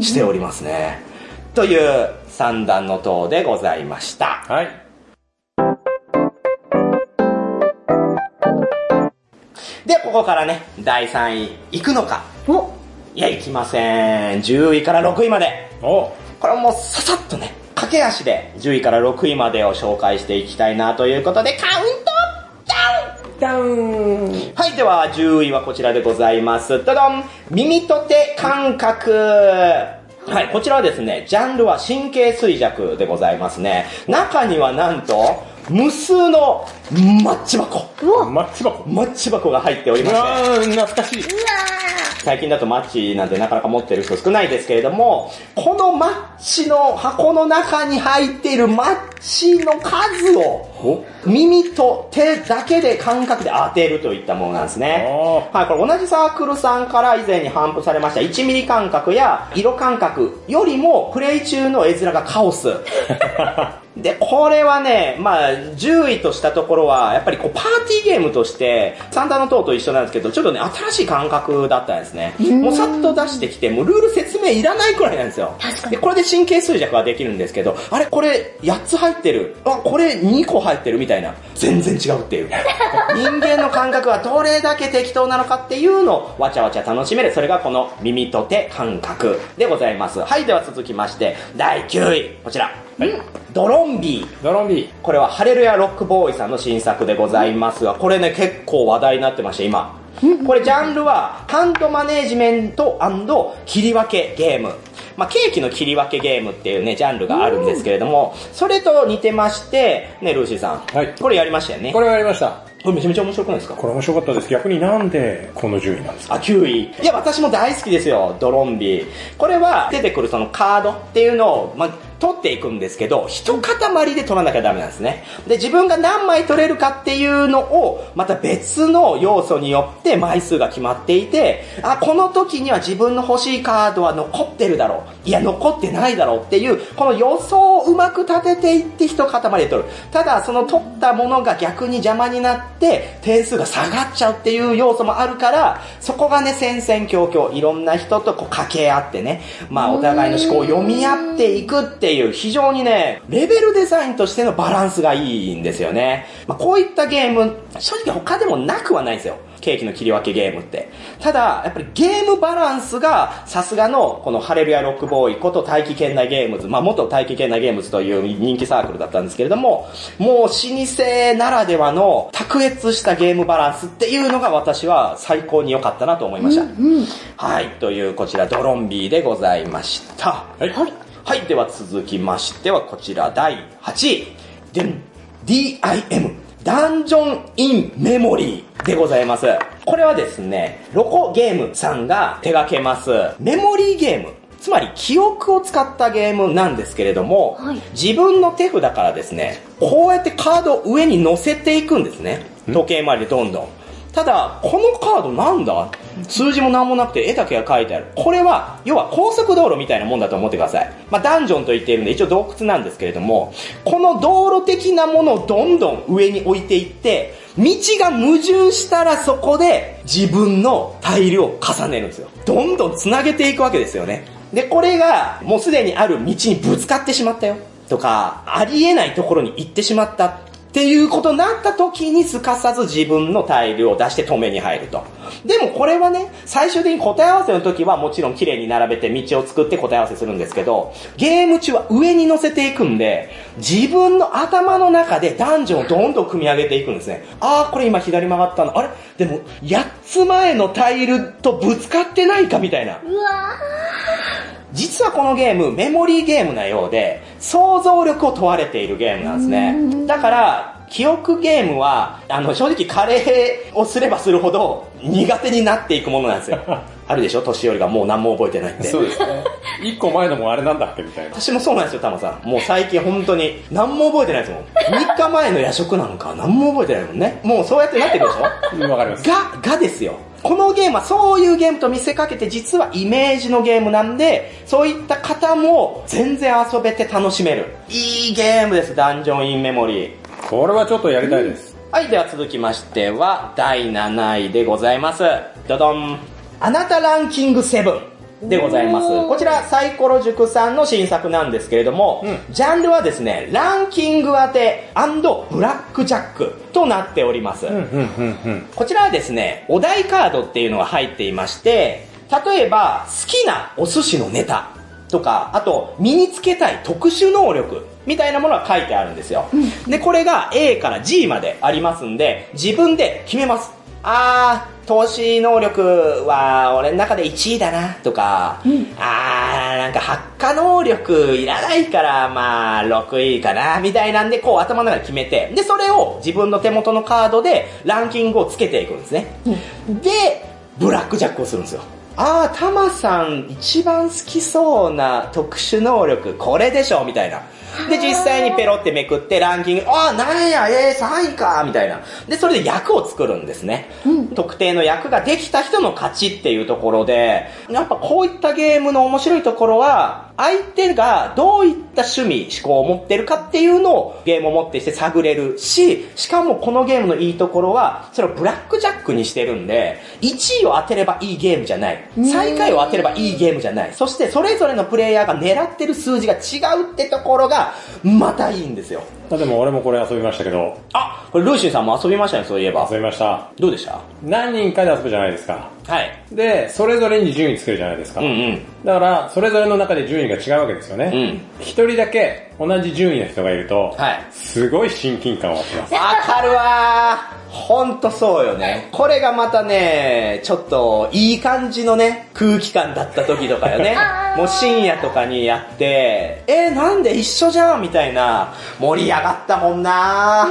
しておりますね。という三段の塔でございました。はい。で、ここからね、第3位、行くのか？おいや、行きません。10位から6位まで。おこれはもうささっとね、駆け足で10位から6位までを紹介していきたいなということで、カウントダウンダウンはい、では10位はこちらでございます。どどん耳と手感覚はい、こちらはですね、ジャンルは神経衰弱でございますね。中にはなんと、無数のマッチ箱。うわマッチ箱。マッチ箱が入っておりうまして。懐かしい。最近だとマッチなんてなかなか持ってる人少ないですけれども、このマッチの箱の中に入っているマッチの数を、耳と手だけで感覚で当てるといったものなんですね。あはい、これ同じサークルさんから以前に頒布されました1ミリ感覚や色感覚よりもプレイ中の絵面がカオス。で、これはね、まあ、10位としたところは、やっぱりこう、パーティーゲームとして、サンダーの塔と一緒なんですけど、ちょっとね、新しい感覚だったんですね。もうさっと出してきて、もうルール説明いらないくらいなんですよ。確かにで、これで神経衰弱ができるんですけど、あれ、これ8つ入ってる。あ、これ2個入ってるみたいな。全然違うっていう。人間の感覚はどれだけ適当なのかっていうのをわちゃわちゃ楽しめる。それがこの耳と手感覚でございます。はい、では続きまして、第9位。こちら。ドロンビー。ドロンビこれはハレルヤロックボーイさんの新作でございますが、これね、結構話題になってまして、今。これジャンルは、ハンドマネージメント切り分けゲーム。まあ、ケーキの切り分けゲームっていうね、ジャンルがあるんですけれども、それと似てまして、ね、ルーシーさん。はいこれやりましたよね。これはやりました。これめちゃめちゃ面白くないですか？これ面白かったです。逆になんでこの順位なんですか？あ、9位。いや、私も大好きですよ、ドロンビー。これは、出てくるそのカードっていうのを、まあ、取っていくんですけど、一塊で取らなきゃダメなんですね。で、自分が何枚取れるかっていうのを、また別の要素によって枚数が決まっていて、あ、この時には自分の欲しいカードは残ってるだろう。いや、残ってないだろうっていう、この予想をうまく立てていって一塊で取る。ただ、その取ったものが逆に邪魔になって、点数が下がっちゃうっていう要素もあるから、そこがね、戦々恐々、いろんな人とこう掛け合ってね、まあお互いの思考を読み合っていくっていう、非常にね、レベルデザインとしてのバランスがいいんですよね。まあこういったゲーム、正直他でもなくはないんですよ。ケーキの切り分けゲームって。ただ、やっぱりゲームバランスが、さすがの、このハレルヤロックボーイこと大気圏内ゲームズ、まあ元大気圏内ゲームズという人気サークルだったんですけれども、もう老舗ならではの卓越したゲームバランスっていうのが私は最高に良かったなと思いました。はい、というこちらドロンビーでございました。はい。はい。はい、では続きましてはこちら第8位。でん、DIM、ダンジョン・イン・メモリーでございます。これはですね、ロコゲームさんが手掛けます、メモリーゲーム。つまり記憶を使ったゲームなんですけれども、はい自分の手札からですね、こうやってカードを上に乗せていくんですね。時計回りでどんどん。ただ、このカードなんだ？数字もなんもなくて絵だけが書いてある。これは、要は高速道路みたいなもんだと思ってください。まあ、ダンジョンと言っているんで、一応洞窟なんですけれども、この道路的なものをどんどん上に置いていって、道が矛盾したらそこで自分のタイルを重ねるんですよ。どんどん繋げていくわけですよね。で、これがもうすでにある道にぶつかってしまったよ。とか、ありえないところに行ってしまった。っていうことになった時にすかさず自分のタイルを出して止めに入ると。でもこれはね、最終的に答え合わせの時はもちろん綺麗に並べて道を作って答え合わせするんですけど、ゲーム中は上に乗せていくんで、自分の頭の中でダンジョンをどんどん組み上げていくんですね。あー、これ今左曲がったの。あれ？でも、8つ前のタイルとぶつかってないかみたいな。うわー実はこのゲーム、メモリーゲームなようで、想像力を問われているゲームなんですね。だから、記憶ゲームは、あの、正直カレーをすればするほど苦手になっていくものなんですよ。あるでしょ？年寄りがもう何も覚えてないって。そうですね。一個前のもあれなんだっけみたいな。私もそうなんですよ、タマさん。もう最近本当に何も覚えてないですもん。3日前の夜食なんか何も覚えてないもんね。もうそうやってなってくるでしょ？う んわかります。が、がですよ。このゲームはそういうゲームと見せかけて実はイメージのゲームなんで、そういった方も全然遊べて楽しめる。いいゲームです、ダンジョンインメモリー。これはちょっとやりたいです。はい、では続きましては、第7位でございます。どどん。あなたランキング7でございます。こちら、サイコロ塾さんの新作なんですけれども、うジャンルはですね、ランキング当てブラックジャックとなっております。うん、うん、うん、うん。こちらはですね、お題カードっていうのが入っていまして、例えば、好きなお寿司のネタとか、あと、身につけたい特殊能力みたいなものが書いてあるんですよ。で、これが A から G までありますんで、自分で決めます。あー、投資能力は俺の中で1位だなとか、あー、なんか発火能力いらないから、まあ、6位かなみたいなんで、こう頭の中で決めて、で、それを自分の手元のカードでランキングをつけていくんですね。で、ブラックジャックをするんですよ。あー、タマさん一番好きそうな特殊能力、これでしょみたいな。で、実際にペロってめくってランキング、あー、なんや、えー、3位かみたいな。で、それで役を作るんですね。特定の役ができた人の勝ちっていうところで、やっぱこういったゲームの面白いところは、相手がどういった趣味、思考を持ってるかっていうのをゲームを持ってして探れるし、しかもこのゲームのいいところは、それをブラックジャックにしてるんで、1位を当てればいいゲームじゃない。最下位を当てればいいゲームじゃない。そしてそれぞれのプレイヤーが狙ってる数字が違うってところが、またいいんですよ。あでも俺もこれ遊びましたけど、あ、これルーシーさんも遊びましたね、そういえば遊。びました。どうでした？何人かで遊ぶじゃないですか。はい。で、それぞれに順位つけるじゃないですか。うんうん。だから、それぞれの中で順位が違うわけですよね。うん一人だけ同じ順位の人がいると、はいすごい親近感を湧きます。わかるわー。ほんとそうよね。これがまたね、ちょっといい感じのね、空気感だった時とかよね もう深夜とかにやって、えー、なんで一緒じゃんみたいな、盛り上がったもんな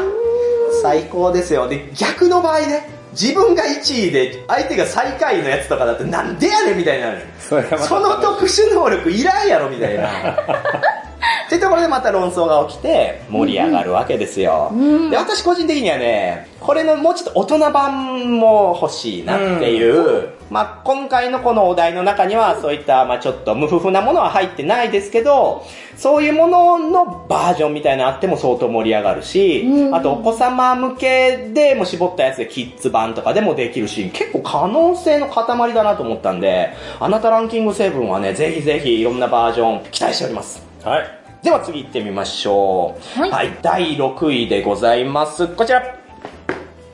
最高ですよ。で、逆の場合ね、自分が1位で相手が最下位のやつとかだってなんでやねんみたいになる。その特殊能力いらんやろみたいな。っていうところでまた論争が起きて盛り上がるわけですよ。で、私個人的にはね、これのもうちょっと大人版も欲しいなっていう、まあ今回のこのお題の中にはそういったまあちょっと無夫婦なものは入ってないですけど、そういうもののバージョンみたいなのあっても相当盛り上がるし、うんあとお子様向けでも絞ったやつでキッズ版とかでもできるし、結構可能性の塊だなと思ったんで、あなたランキング7はね、ぜひぜひいろんなバージョン期待しております。はい。では次行ってみましょう。はい第6位でございます。こちら。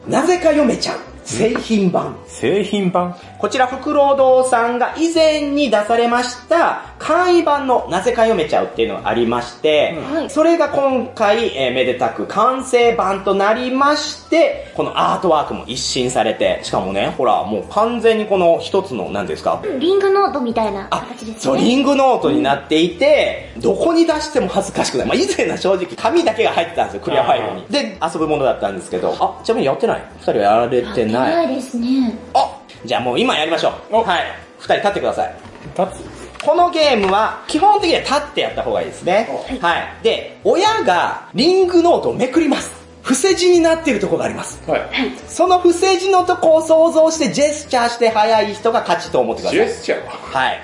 なぜか読めちゃう。製品版。製品版こちら、福労堂さんが以前に出されました、簡易版のなぜか読めちゃうっていうのがありまして、はいそれが今回、えーめでたく完成版となりまして、このアートワークも一新されて、しかもね、ほら、もう完全にこの一つの、何ですか、リングノートみたいなあ形ですね。そう、リングノートになっていて、どこに出しても恥ずかしくない。まあ、以前は正直、紙だけが入ってたんですよ、クリアファイルに。で、遊ぶものだったんですけど、あ、ちなみにやってない？二人はやられてやない。ないですね。あ、じゃあもう今やりましょう。おはい。二人立ってください。立つ？このゲームは、基本的には立ってやった方がいいですね。はい。で、親がリングノートをめくります。伏せ字になっているところがあります。はい。その伏せ字のとこを想像してジェスチャーして早い人が勝ちと思ってください。ジェスチャーはい。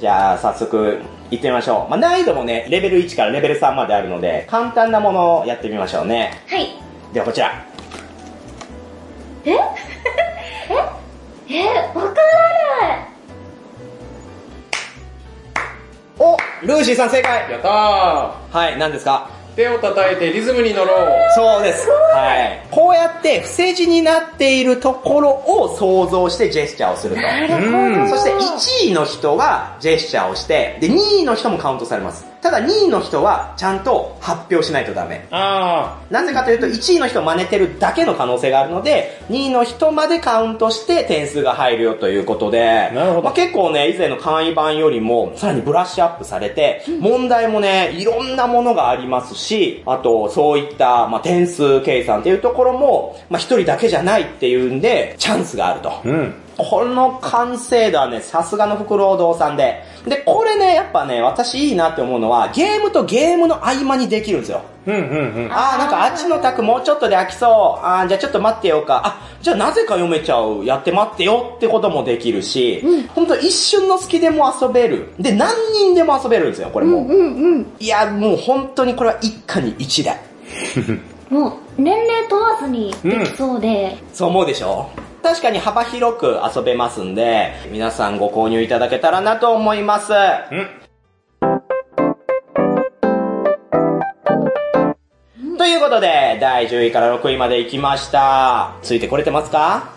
じゃあ、早速、行ってみましょう。まあ、難易度もね、レベル1からレベル3まであるので、簡単なものをやってみましょうね。はい。では、こちら。え？え？え？わからない。おルーシーさん正解やったはい、何ですか？ー手を叩いてリズムに乗ろうそうです。はい。こうやって伏せ字になっているところを想像してジェスチャーをすると。なるほうんど。そして1位の人はジェスチャーをして、で、2位の人もカウントされます。ただ2位の人はちゃんと発表しないとダメ。あなぜかというと1位の人を真似てるだけの可能性があるので、2位の人までカウントして点数が入るよということで、なるほどまあ、結構ね、以前の簡易版よりもさらにブラッシュアップされて、問題もね、いろんなものがありますし、あとそういった、まあ、点数計算っていうところも、まあ、1人だけじゃないっていうんで、チャンスがあると。ーうん。この完成度はね、さすがのフクロウ堂さんで。で、これね、やっぱね、私いいなって思うのは、ゲームとゲームの合間にできるんですよ。うんうんうん。あーなんかあっちの卓もうちょっとで飽きそう。あーじゃあちょっと待ってよか。あ、じゃあなぜか読めちゃう。やって待ってよってこともできるし、ほんと一瞬の隙でも遊べる。で、何人でも遊べるんですよ、これも。うんうん。いや、もう本当にこれは一家に一台。もう、年齢問わずにできそうで、そう思うでしょ？確かに幅広く遊べますんで、皆さんご購入いただけたらなと思います。ということで、第10位から6位まで行きました。ついてこれてますか？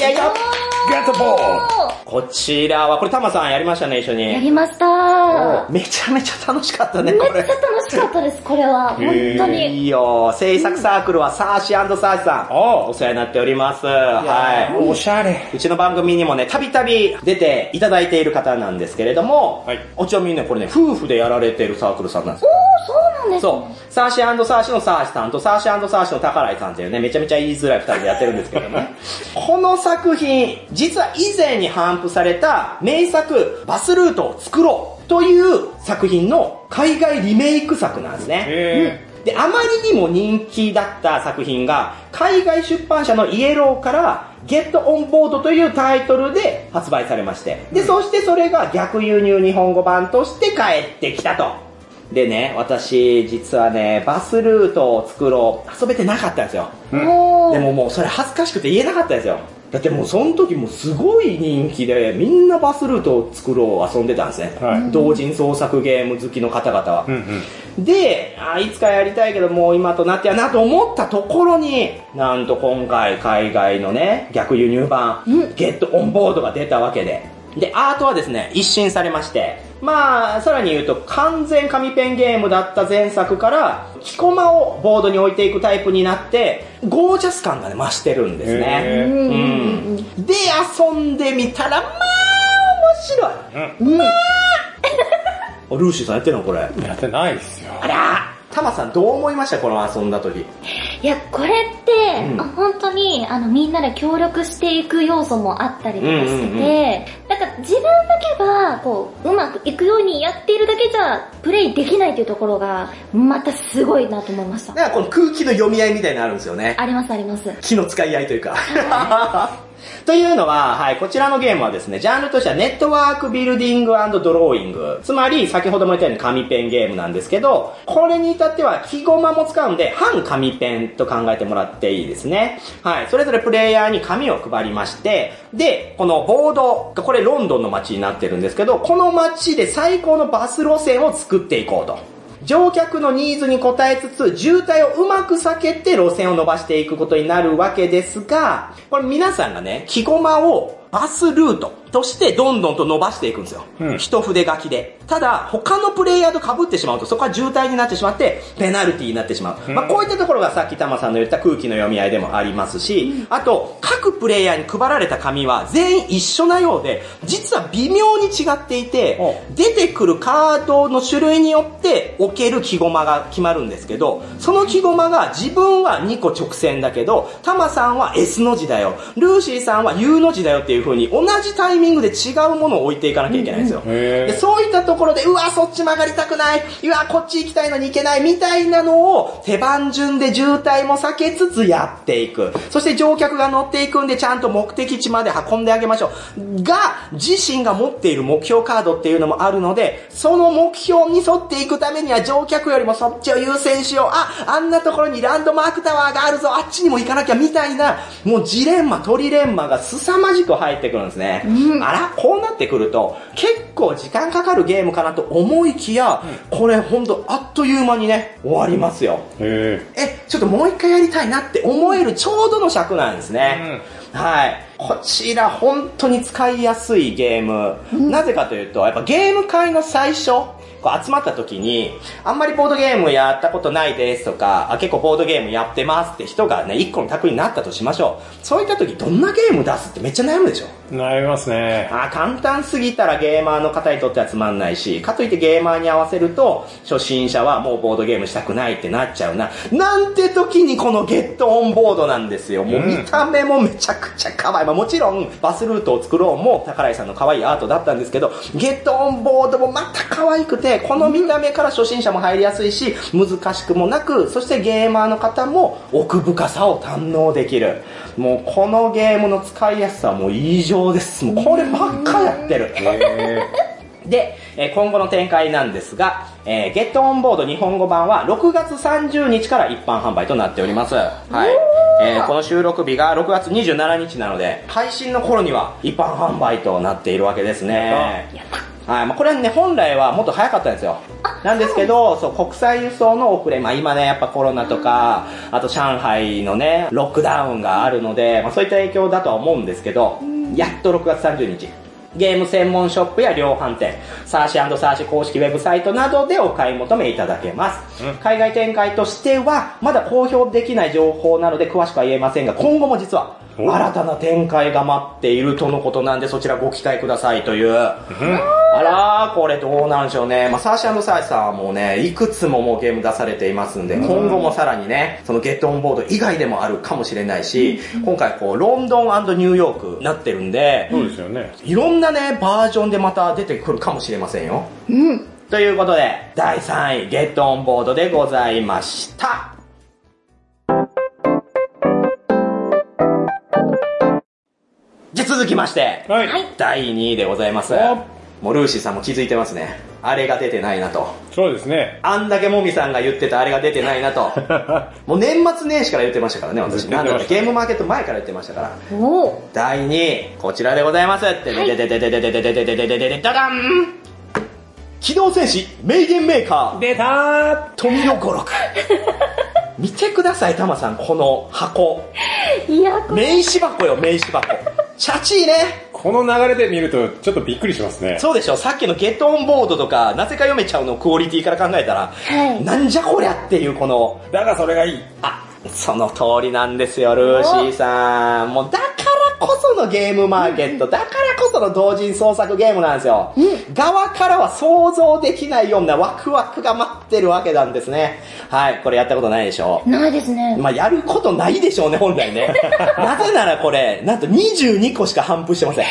やゲットボーこちらは、これタマさんやりましたね、一緒に。やりましためちゃめちゃ楽しかったね、これめっちゃ。楽しかったです、これは。本当に。いいよ。制作サークルはサーシーサーシさん。おお世話になっております。はい。おしゃれ。うちの番組にもね、たびたび出ていただいている方なんですけれども、はいおちなみにね、これね、夫婦でやられているサークルさんなんですよ。そうなんですそうね。。サーシーサーシのサーシさんとサーシーサーシの宝井さんっていうね、めちゃめちゃ言いづらい二人でやってるんですけどね。この作品、実は以前に頒布された名作、バスルートを作ろうという作品の海外リメイク作なんですね。えで、あまりにも人気だった作品が、海外出版社のイエローから、ゲットオンボードというタイトルで発売されまして。で、そしてそれが逆輸入日本語版として帰ってきたと。でね、私、実はね、バスルートを作ろう、遊べてなかったんですよ。おー。でももうそれ恥ずかしくて言えなかったですよ。だってもうその時もすごい人気で、みんなバスルートを作ろう遊んでたんですね。はい同人創作ゲーム好きの方々は。ー。うんうん。で、あいつかやりたいけどもう今となってはなと思ったところに、なんと今回海外のね、逆輸入版、ゲットオンボードが出たわけで。で、アートはですね、一新されまして、まあ、さらに言うと完全紙ペンゲームだった前作から、木コマをボードに置いていくタイプになって、ゴージャス感がね、増してるんですね。で、遊んでみたら、まあ、面白い。うん。うん。あルーシーさんやってるのこれ。やってないっすよ。あらタマさんどう思いましたこの遊んだ時？いや、これって、うんあ本当に、あの、みんなで協力していく要素もあったりとかしてて、うんうんうんなんか自分だけが、こう、うまくいくようにやっているだけじゃ、プレイできないというところが、またすごいなと思いました。なんかこの空気の読み合いみたいなのあるんですよね。ありますあります。気の使い合いというか。というのは、はい、こちらのゲームはですね、ジャンルとしてはネットワークビルディングドローイング。つまり、先ほども言ったように紙ペンゲームなんですけど、これに至っては、木ゴマも使うんで、半紙ペンと考えてもらっていいですね。はい、それぞれプレイヤーに紙を配りまして、で、このボード、これロンドンの街になってるんですけど、この街で最高のバス路線を作っていこうと。乗客のニーズに応えつつ、渋滞をうまく避けて路線を伸ばしていくことになるわけですが、これ皆さんがね、木駒をバスルートとしてどんどんと伸ばしていくんですよ。うん一筆書きで。ただ、他のプレイヤーと被ってしまうと、そこは渋滞になってしまって、ペナルティになってしまう。まあ、こういったところがさっきタマさんの言った空気の読み合いでもありますし、あと、各プレイヤーに配られた紙は全員一緒なようで、実は微妙に違っていて、出てくるカードの種類によって置ける木駒が決まるんですけど、その木駒が自分は2個直線だけど、タマさんは S の字だよ、ルーシーさんは U の字だよっていう風に同じタイミングで違うものを置いていかなきゃいけないんですよ。でそういったところで、うわ、そっち曲がりたくない、うわ、こっち行きたいのに行けないみたいなのを手番順で渋滞も避けつつやっていく。そして乗客が乗っていくんでちゃんと目的地まで運んであげましょう。が、自身が持っている目標カードっていうのもあるので、その目標に沿っていくためには乗客よりもそっちを優先しよう。あ、あんなところにランドマークタワーがあるぞ、あっちにも行かなきゃみたいな、もうジレンマ、トリレンマが凄まじく入入ってくるんですね。うんあら、こうなってくると、結構時間かかるゲームかなと思いきや、これほんとあっという間にね、終わりますよ。へえ、ちょっともう一回やりたいなって思えるちょうどの尺なんですね。はい。こちら本当に使いやすいゲーム。なぜかというと、やっぱゲーム会の最初、こう集まった時に、あんまりボードゲームやったことないですとか、あ結構ボードゲームやってますって人がね、一個の卓になったとしましょう。そういった時どんなゲーム出すってめっちゃ悩むでしょえ。悩みますね。あー簡単すぎたらゲーマーの方にとってはつまんないし、かといってゲーマーに合わせると、初心者はもうボードゲームしたくないってなっちゃうな。なんて時にこのゲットオンボードなんですよ。もう見た目もめちゃくちゃ可愛い。まあもちろん、バスルートを作ろうも宝井さんの可愛いアートだったんですけど、ゲットオンボードもまた可愛くて、この見た目から初心者も入りやすいし、難しくもなく、そしてゲーマーの方も奥深さを堪能できる。もうこのゲームの使いやすさはもう異常です。もうこればっかやってる。へで、えー今後の展開なんですが、えーゲットオンボード日本語版は6月30日から一般販売となっております。はい。えーこの収録日が6月27日なので、配信の頃には一般販売となっているわけですね。はい、まあ、これはね、本来はもっと早かったんですよ。なんですけど、そう、国際輸送の遅れ、まあ今ね、やっぱコロナとか、あと上海のね、ロックダウンがあるので、まあそういった影響だとは思うんですけど、やっと6月30日、ゲーム専門ショップや量販店、サーシーサーシ公式ウェブサイトなどでお買い求めいただけます。海外展開としては、まだ公表できない情報なので詳しくは言えませんが、今後も実は、お新たな展開が待っているとのことなんで、そちらご期待くださいという。あらー、これどうなんでしょうね。まあ、サーシーサーシさんはもうね、いくつももうゲーム出されていますんで、今後もさらにね、そのゲットオンボード以外でもあるかもしれないし、今回こう、ロンドンニューヨークになってるんで、そうですよね。いろんなね、バージョンでまた出てくるかもしれませんよ。うん。ということで、第3位、ゲットオンボードでございました。続きまして、はい。はい第2位でございます。もうルーシーさんも気づいてますね。あれが出てないなと。そうですね。あんだけもみさんが言ってたあれが出てないなと。もう年末年始から言ってましたからね、私。なんだかゲームマーケット前から言ってましたから。おお。第2位、こちらでございます。ででででででででででででででででダダン機動戦士名言メーカー出たー富野五六見てください、タマさん、この箱。いや、名刺箱よ、名刺箱。チャチーね。この流れで見るとちょっとびっくりしますね。そうでしょ、さっきのゲットオンボードとか、なぜか読めちゃうのクオリティから考えたら、はいなんじゃこりゃっていうこの、だがそれがいい。あ、その通りなんですよ、ルーシーさん。もうだからこそのゲームマーケット、だからこその同人創作ゲームなんですよ。側からは想像できないようなワクワクが待ってるわけなんですね。はい、これやったことないでしょないですね。まあ、やることないでしょうね、本来ね。なぜならこれ、なんと22個しか頒布してません。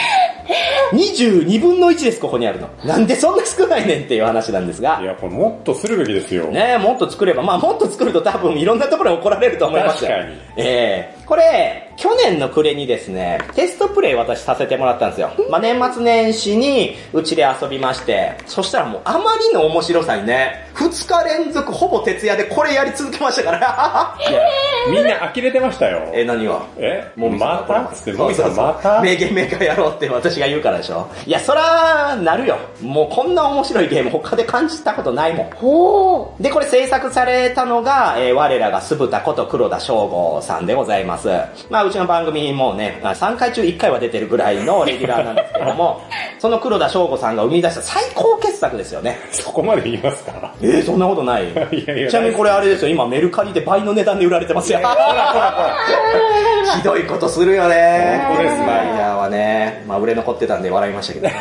22分の1です、ここにあるの。なんでそんな少ないねんっていう話なんですがい。や、これもっとするべきですよ。ねもっと作れば、まあもっと作ると多分いろんなところに怒られると思いますよ。確かにええこれ、去年の暮れにですね、テストプレイ私させてもらったんですよ。まあ年末年始にうちで遊びまして、そしたらもうあまりの面白さにね、2日連続ほぼ徹夜でこれやり続けましたから。いや、みんな呆れてましたよ。え、何が？え？もみさんまた？つって、もうまた？名言メーカーやろうって私が言うからでしょ。いや、そら、なるよ。もうこんな面白いゲーム他で感じたことないもん。ほで、これ制作されたのが、えー我らが酢豚こと黒田翔吾さんでございます。まあ、うちの番組もね、まあ3回中1回は出てるぐらいの レギュラーなんですけども、その黒田翔吾さんが生み出した最高傑作ですよね。そこまで言いますか？えー、そんなことない。ちなみにこれあれですよ、今メルカリで倍の値段で売られてますよ。ひどいことするよねスパイダーはね。まあ売れ残ってたんで笑いましたけどね。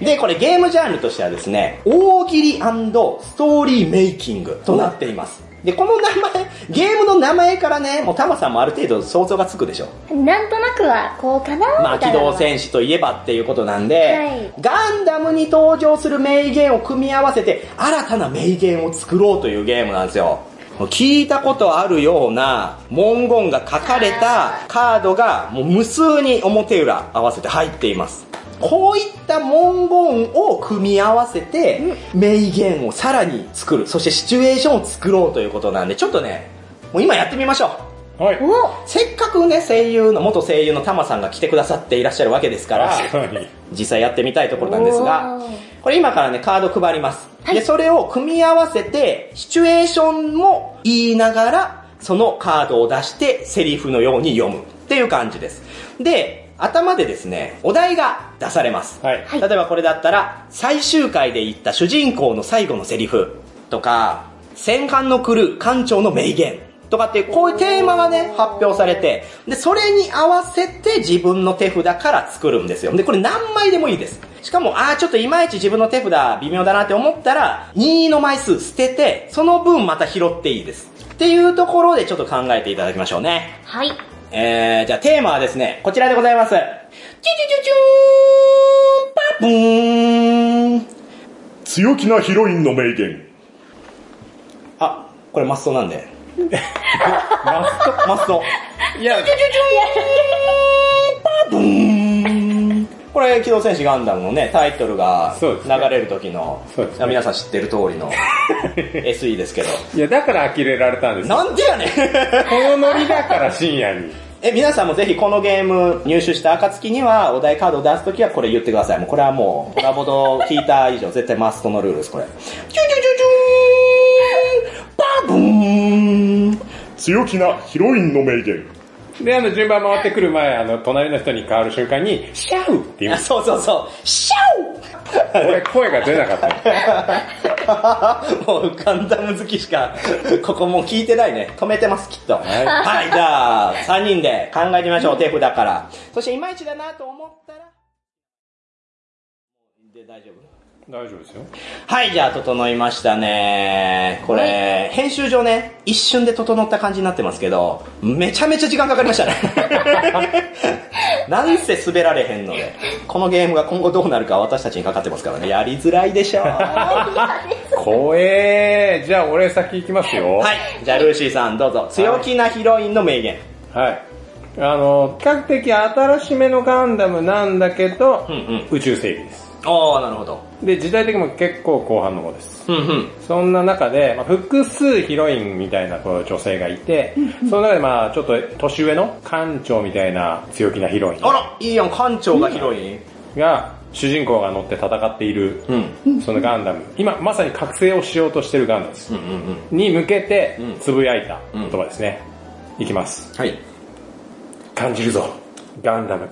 で、これゲームジャンルとしてはですね、大喜利ストーリーメイキングとなっています。で、この名前、ゲームの名前からね、もうタマさんもある程度想像がつくでしょ。う。なんとなくは、こうかなまあ、機動戦士といえばっていうことなんで、はいガンダムに登場する名言を組み合わせて、新たな名言を作ろうというゲームなんですよ。聞いたことあるような文言が書かれたカードがもう無数に表裏合わせて入っています。こういった文言を組み合わせて、名言をさらに作る。そしてシチュエーションを作ろうということなんで、ちょっとね、もう今やってみましょう。はい。おせっかくね、声優の、元声優のタマさんが来てくださっていらっしゃるわけですから、確かに。実際やってみたいところなんですがこれ今からね、カード配ります。はいで、それを組み合わせて、シチュエーションも言いながら、そのカードを出して、セリフのように読むっていう感じです。で、頭でですね、お題が出されます。はい。はい例えばこれだったら、最終回で言った主人公の最後のセリフとか、戦艦の来る艦長の名言とかってこういうテーマがね、発表されて、で、それに合わせて自分の手札から作るんですよ。で、これ何枚でもいいです。しかも、あーちょっといまいち自分の手札微妙だなって思ったら、2の枚数捨てて、その分また拾っていいです。っていうところでちょっと考えていただきましょうね。はい。えー、じゃあテーマはですね、こちらでございます。チュチュチュチューンパブーン強気なヒロインの名言。あ、これマストなんで。マストマスト。いや、ブーンこれ、機動戦士ガンダムのね、タイトルが流れる時の、そうですね皆さん知ってる通りの SE ですけど。いや、だから呆れられたんですよ。なんでやねんこのノリだから深夜に。え、皆さんもぜひこのゲーム入手した暁には、お題カードを出すときはこれ言ってください。もうこれはもう、コラボド聞いた以上絶対マストのルールです、これ。チュチュチュチューンバブーン強気なヒロインの名言。で、あの、順番回ってくる前、あの、隣の人に変わる瞬間に、シャウって言あ、う。そうそうそう。シ俺、声が出なかった。もうガンダム好きしか、ここもう聞いてないね。止めてます、きっと。ははい、じゃあ、3人で考えてみましょう、手札から。そして、いまいちだなと思ったら、で、大丈夫大丈夫ですよ。はい、じゃあ、整いましたね。これ、編集上ね、一瞬で整った感じになってますけど、めちゃめちゃ時間かかりましたね。なんせ滑られへんので、このゲームが今後どうなるか私たちにかかってますからね、やりづらいでしょう。は怖えー。じゃあ、俺先行きますよ。い、じゃあ、ルーシーさんどうぞ。強気なヒロインの名言。はい。あの、比較的新しめのガンダムなんだけど、うんうん。宇宙整備です。ああ、なるほど。で、時代的にも結構後半の方です。うんうん。そんな中で、まあ、複数ヒロインみたいなこう女性がいて、その中でまあちょっと年上の艦長みたいな強気なヒロインあら、いいやん、艦長がヒロイン？が、主人公が乗って戦っている、うん。そのガンダム、今まさに覚醒をしようとしてるガンダムですうん。うんうん。に向けてうんつぶやいた言葉ですね。いきます。はい。感じるぞ、ガンダム。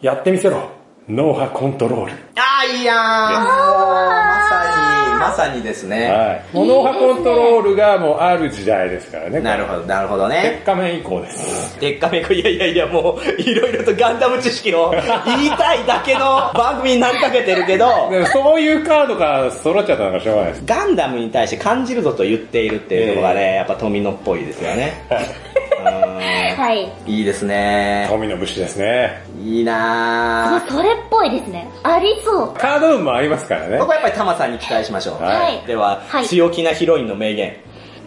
やってみせろ、脳波コントロール。ああ、いいやん。もう、まさに、まさにですね。はい。もう脳波コントロールがもうある時代ですからね。なるほど、なるほど鉄ね。仮面以降です。でっかめこ、いやいやいや、もう、いろいろとガンダム知識を 言いたいだけの番組になりかけてるけど、そういうカードが揃っちゃったのがしょうがないです。ガンダムに対して感じるぞと言っているっていうのがね、やっぱ富野っぽいですよね。うーんはい。いいですね。富の武士ですね。いいなぁ。それっぽいですね。ありそう。カード運もありますからねこ。こはやっぱりタマさんに期待しましょう。はいでは、はい強気なヒロインの名言。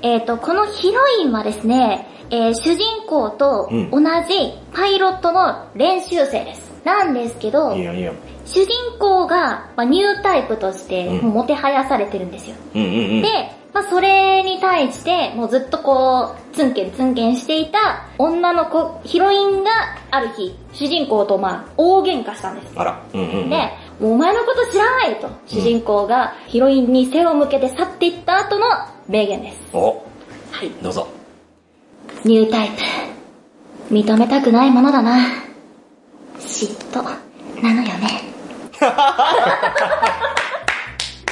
えっ、と、このヒロインはですね、えー主人公とうん同じパイロットの練習生です。なんですけど、いいよいいよ。主人公が、まあ、ニュータイプとして、もてはやされてるんですよ。うんうんうん。で、まあ、それに対して、もうずっとこう、ツンケンツンケンしていた女の子、ヒロインがある日、主人公とまあ、大喧嘩したんです。あら。うんうんうん。で、お前のこと知らないと、主人公がヒロインに背を向けて去っていった後の名言です。お、はい。どうぞ。ニュータイプ。認めたくないものだな。嫉妬。なのよね。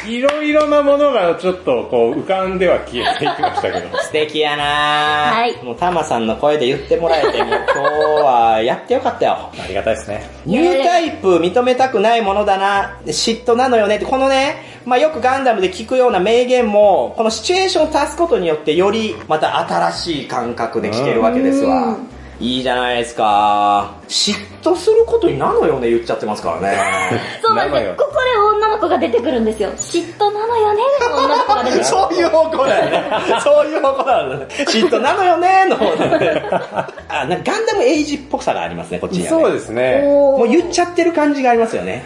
いろいろなものがちょっとこう浮かんでは消えていきましたけど。素敵やなぁ。はいもうタマさんの声で言ってもらえて、もう今日はやってよかったよ。ありがたいですね。ニュータイプ認めたくないものだな、嫉妬なのよねって、このね、まあよくガンダムで聞くような名言も、このシチュエーションを足すことによって、よりまた新しい感覚で聞けるわけですわうん。いいじゃないですか。嫉妬することになのよね言っちゃってますからね。そうなんですよよ。ここで女の子が出てくるんですよ。嫉妬なのよねの女の子が出てくる。そういう方向だよね。そういう方向なのね。嫉妬なのよねの方だね。あ、なんかガンダムエイジっぽさがありますね、こっちには、ね。そうですね。もう言っちゃってる感じがありますよね。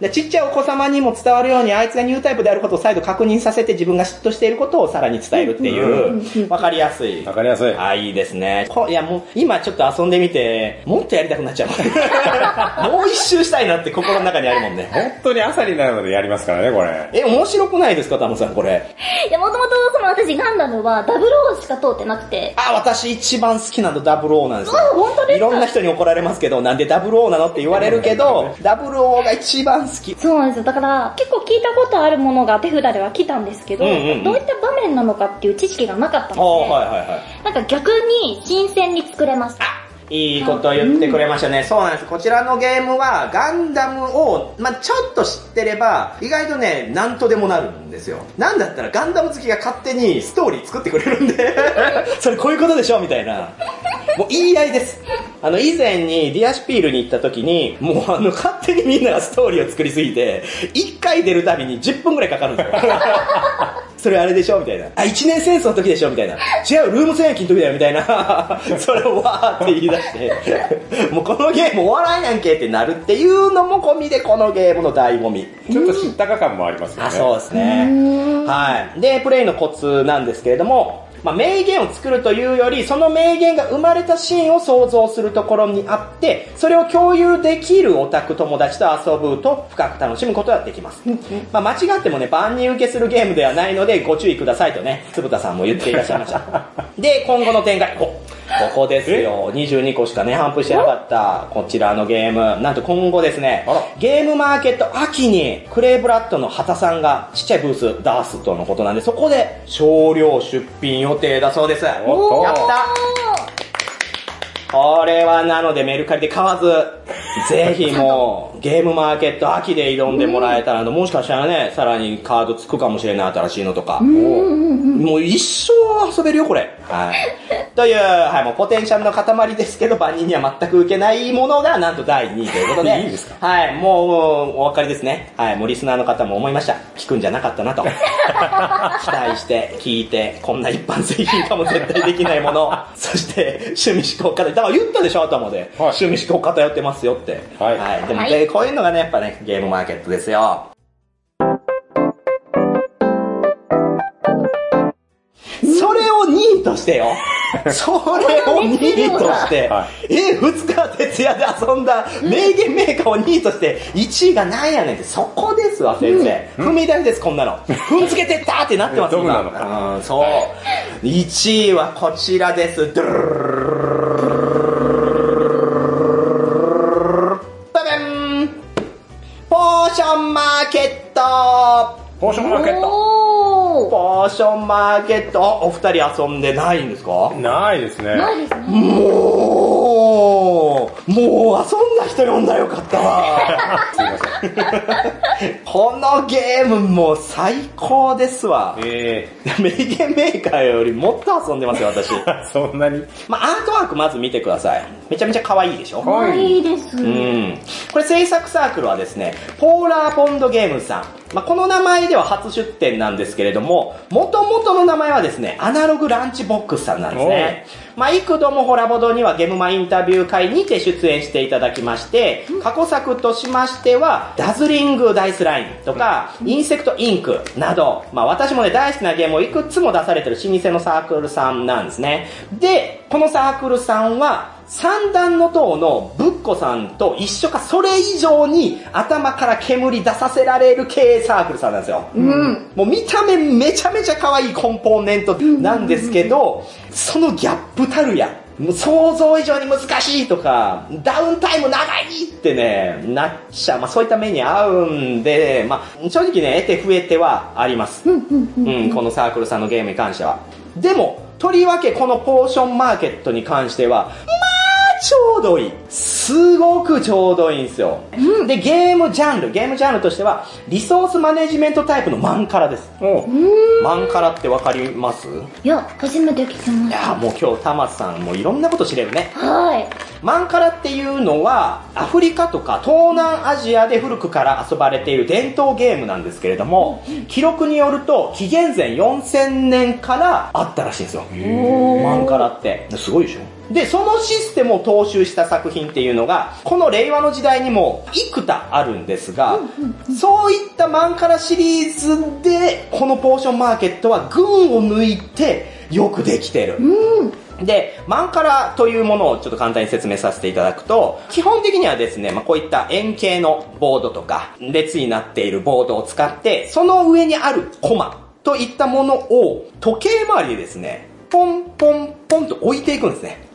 でちっちゃいお子様にも伝わるように、あいつがニュータイプであることを再度確認させて自分が嫉妬していることをさらに伝えるっていう、わかりやすい。わかりやすい。あ、いいですね。こいや、もう、今ちょっと遊んでみて、もっとやりたくなっちゃう。もう一周したいなって心の中にあるもんね。本当に朝になるのでやりますからね、これ。え、面白くないですか、タムさん、これ。いや、もともとその私ガンダムはダブルオーしか通ってなくて。あ、私一番好きなのダブルオーなんですよ。あ本当ですか？いろんな人に怒られますけど、なんでダブルオーなのって言われるけど、ダブルオーが一番好き。そうなんですよ。だから、結構聞いたことあるものが手札では来たんですけど、うんうんうんどういった場面なのかっていう知識がなかったあので、はいはいはい。なんか逆に新鮮に作れました。いいこと言ってくれましたね。そうなんです。こちらのゲームは、ガンダムを、まあ、ちょっと知ってれば、意外とね、なんとでもなるんですよ。なんだったらガンダム好きが勝手にストーリー作ってくれるんで、それこういうことでしょ？みたいな。もう言い合いです。あの、以前にディアシュピールに行った時に、もうあの、勝手にみんながストーリーを作りすぎて、1回出るたびに10分くらいかかるんですよ。それあれでしょみたいな。あ、一年戦争の時でしょみたいな。違う、ルーム戦役の時だよみたいな。それをわーって言い出して、もうこのゲームお笑いやんけってなるっていうのも込みでこのゲームの醍醐味。ちょっと知ったか感もありますよね。あ、そうですね。はい。で、プレイのコツなんですけれども、まあ、名言を作るというより、その名言が生まれたシーンを想像するところにあって、それを共有できるオタク友達と遊ぶと深く楽しむことができます。まあ、間違ってもね、万人受けするゲームではないのでご注意くださいとね、つぶたさんも言っていらっしゃいました。で、今後の展開。こここですよ。22個しかね、頒布してなかった、こちらのゲーム。なんと今後ですねゲームマーケット秋に、クレイブラッドの畑さんがちっちゃいブース出すとのことなんで、そこで少量出品予定だそうです。やっおっとたこれはなのでメルカリで買わず、ぜひもう、ゲームマーケット秋で挑んでもらえたら、もしかしたらね、さらにカードつくかもしれない新しいのとか。もう一生遊べるよ、これ。はい。という、はい、もうポテンシャルの塊ですけど、万人には全く受けないものが、なんと第2位ということで。いいんですか？はい、もう、お分かりですね。はい、もうリスナーの方も思いました。聞くんじゃなかったなと。期待して、聞いて、こんな一般製品かも絶対できないもの。そして、趣味思考偏だから言ったでしょ、頭で。趣味思考偏ってますよって。はいでも、はいでこういうのがね、やっぱね、ゲームマーケットですよ。それを2位としてよ。それを2位としては、え、二日徹夜で遊んだ名言メーカーを2位として、1位がなんやねんって、そこですわ、先生。踏み台です、こんなの。踏んづけてったってなってますどこなのか今うん、そう。1位はこちらです。ドゥルルルーションマーケットポーションマーケット、あお二人遊んでないんですか？ないですね。ないですね。もう、もう遊んだ人呼んだらよかったわ。すいません。このゲームもう最高ですわ。え名言メーカーよりもっと遊んでますよ、私。ー、そんなに？まあ、アートワークまず見てください。めちゃめちゃ可愛いでしょ？可愛いいいです。うん。これ制作サークルはですね、ポーラーポンドゲームズさん。まあ、この名前では初出展なんですけれども、元々の名前はですね、アナログランチボックスさんなんですね。まあ、幾度もホラボドにはゲムマインタビュー会にて出演していただきまして、過去作としましては、ダズリングダイスラインとか、インセクトインクなど、まあ、私もね、大好きなゲームをいくつも出されてる老舗のサークルさんなんですね。で、このサークルさんは、三段の塔のぶっこさんと一緒かそれ以上に頭から煙出させられる経営サークルさんなんですよ。うん。もう見た目めちゃめちゃ可愛いコンポーネントなんですけど、そのギャップたるや。もう想像以上に難しいとか、ダウンタイム長いってね、なっちゃう。まあそういった目に合うんで、まあ正直ね、得て増えてはあります。うん、このサークルさんのゲームに関しては。でも、とりわけこのポーションマーケットに関しては、まあちょうどいい。すごくちょうどいいんですよ。で、ゲームジャンル、ゲームジャンルとしては、リソースマネジメントタイプのマンカラです。おマンカラってわかります？いや、初めて聞きまいした。やもう今日、タマさんもいろんなこと知れるね。はい。マンカラっていうのは、アフリカとか東南アジアで古くから遊ばれている伝統ゲームなんですけれども、記録によると、紀元前4000年からあったらしいんですよ。マンカラって。すごいでしょ？で、そのシステムを踏襲した作品っていうのが、この令和の時代にも幾多あるんですが、そういったマンカラシリーズで、このポーションマーケットは群を抜いてよくできてる。で、マンカラというものをちょっと簡単に説明させていただくと、基本的にはですね、まあ、こういった円形のボードとか、列になっているボードを使って、その上にあるコマといったものを時計回りでですね、ポンポンポンと置いていくんですね。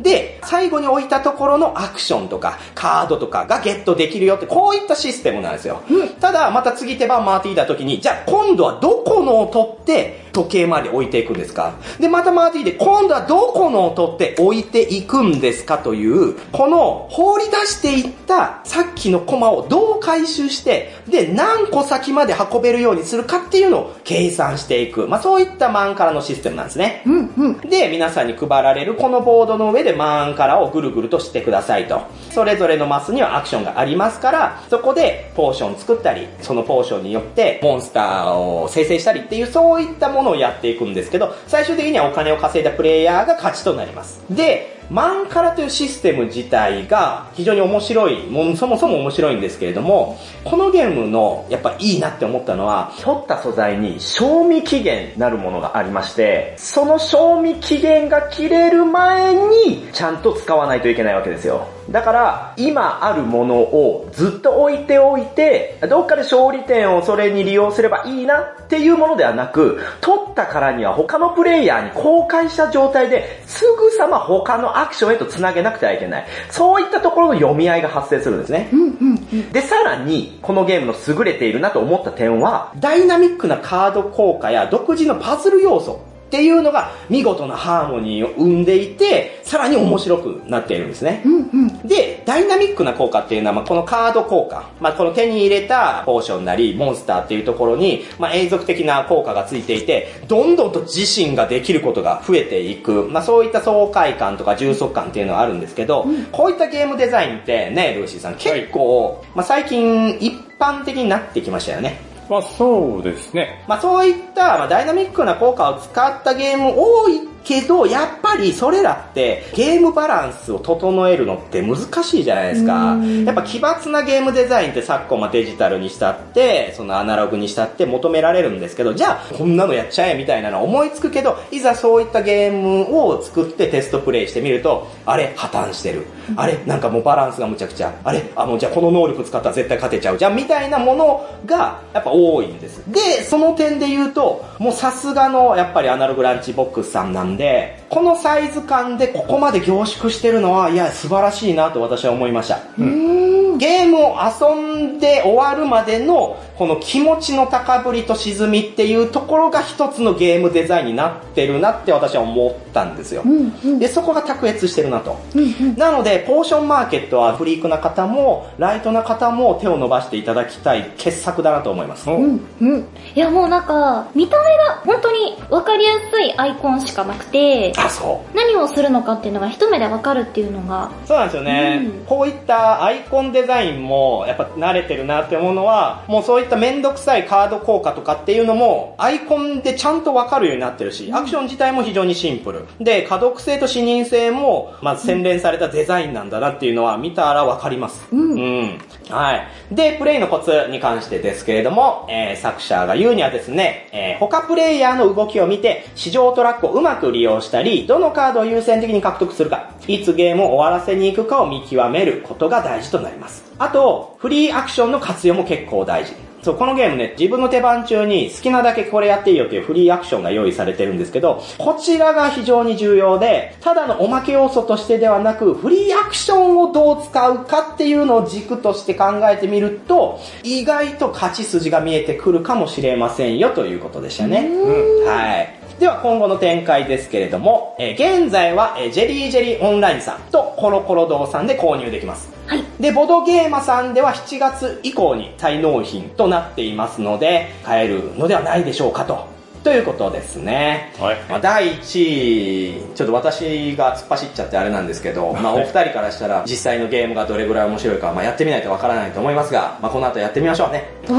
で、最後に置いたところのアクションとか、カードとかがゲットできるよって、こういったシステムなんですよ。ただ、また次手番回っていた時に、じゃあ今度はどこのを取って、時計回り置いていくんですか？で、また回っていて、今度はどこのを取って置いていくんですかという、この放り出していったさっきのコマをどう回収して、で、何個先まで運べるようにするかっていうのを計算していく。まあそういったマンカラのシステムなんですね。うんうん。で、皆さんに配られるこのボードの上でマーンカラーをぐるぐるとしてくださいと。それぞれのマスにはアクションがありますから、そこでポーション作ったり、そのポーションによってモンスターを生成したりっていうそういったものをやっていくんですけど、最終的にはお金を稼いだプレイヤーが勝ちとなります。で、マンカラというシステム自体が非常に面白い、もうそもそも面白いんですけれども、このゲームのやっぱいいなって思ったのは、取った素材に賞味期限なるものがありまして、その賞味期限が切れる前にちゃんと使わないといけないわけですよ。だから、今あるものをずっと置いておいて、どっかで勝利点をそれに利用すればいいなっていうものではなく、取ったからには他のプレイヤーに公開した状態ですぐさま他のアクションへと繋げなくてはいけない。そういったところの読み合いが発生するんですね。うんうんうん。で、さらに、このゲームの優れているなと思った点は、ダイナミックなカード効果や独自のパズル要素っていうのが見事なハーモニーを生んでいて、さらに面白くなっているんですね。うんうん。で、ダイナミックな効果っていうのは、まあ、このカード効果、まあ、この手に入れたポーションなり、モンスターっていうところに、まあ、永続的な効果がついていて、どんどんと自身ができることが増えていく、まあ、そういった爽快感とか充足感っていうのはあるんですけど、こういったゲームデザインってね、ルーシーさん、結構、まあ、最近一般的になってきましたよね。まあそうですね。まあそういった、まあ、ダイナミックな効果を使ったゲーム多いけど、やっぱりそれらってゲームバランスを整えるのって難しいじゃないですか。やっぱ奇抜なゲームデザインって昨今まあデジタルにしたって、そのアナログにしたって求められるんですけど、じゃあこんなのやっちゃえみたいなのは思いつくけど、いざそういったゲームを作ってテストプレイしてみると、あれ破綻してる。あれなんかもうバランスがむちゃくちゃ。あれあのじゃあこの能力使ったら絶対勝てちゃうじゃんみたいなものがやっぱ多いんです。で、その点で言うと、もうさすがのやっぱりアナログランチボックスさんなんで、でこのサイズ感でここまで凝縮してるのは、いや、素晴らしいなと私は思いました。ゲームを遊んで終わるまでの、この気持ちの高ぶりと沈みっていうところが一つのゲームデザインになってるなって私は思ったんですよ。で、そこが卓越してるなと。なので、ポーションマーケットはフリークな方も、ライトな方も手を伸ばしていただきたい傑作だなと思います。おうんうん。いやもうなんか、見た目が本当に分かりやすいアイコンしかなくて、あ、そう。何をするのかっていうのが一目で分かるっていうのが、そうなんですよね、うんこういったアイコンデザインもやっぱ慣れてるなって思うのはもうそういっためんどくさいカード効果とかっていうのもアイコンでちゃんとわかるようになってるしアクション自体も非常にシンプル。で可読性と視認性もまず洗練されたデザインなんだなっていうのは見たらわかります。うん。うん。はい。でプレイのコツに関してですけれども、えー作者が言うにはですね、えー他プレイヤーの動きを見て市場トラックをうまく利用したりどのカードを優先的に獲得するかいつゲームを終わらせに行くかを見極めることが大事となりますあとフリーアクションの活用も結構大事そう、このゲームね、自分の手番中に好きなだけこれやっていいよっていうフリーアクションが用意されてるんですけど、こちらが非常に重要で、ただのおまけ要素としてではなく、フリーアクションをどう使うかっていうのを軸として考えてみると、意外と勝ち筋が見えてくるかもしれませんよということでしたね。はい。では今後の展開ですけれども、えー現在は、えージェリージェリーオンラインさんとコロコロ堂さんで購入できます。はい。で、ボドゲーマさんでは7月以降に滞納品となっていますので、買えるのではないでしょうかと。ということですね。はい。まあ、第1位、ちょっと私が突っ走っちゃってあれなんですけど、まあ、お二人からしたら実際のゲームがどれぐらい面白いか、まあ、やってみないとわからないと思いますが、まあ、この後やってみましょうね。お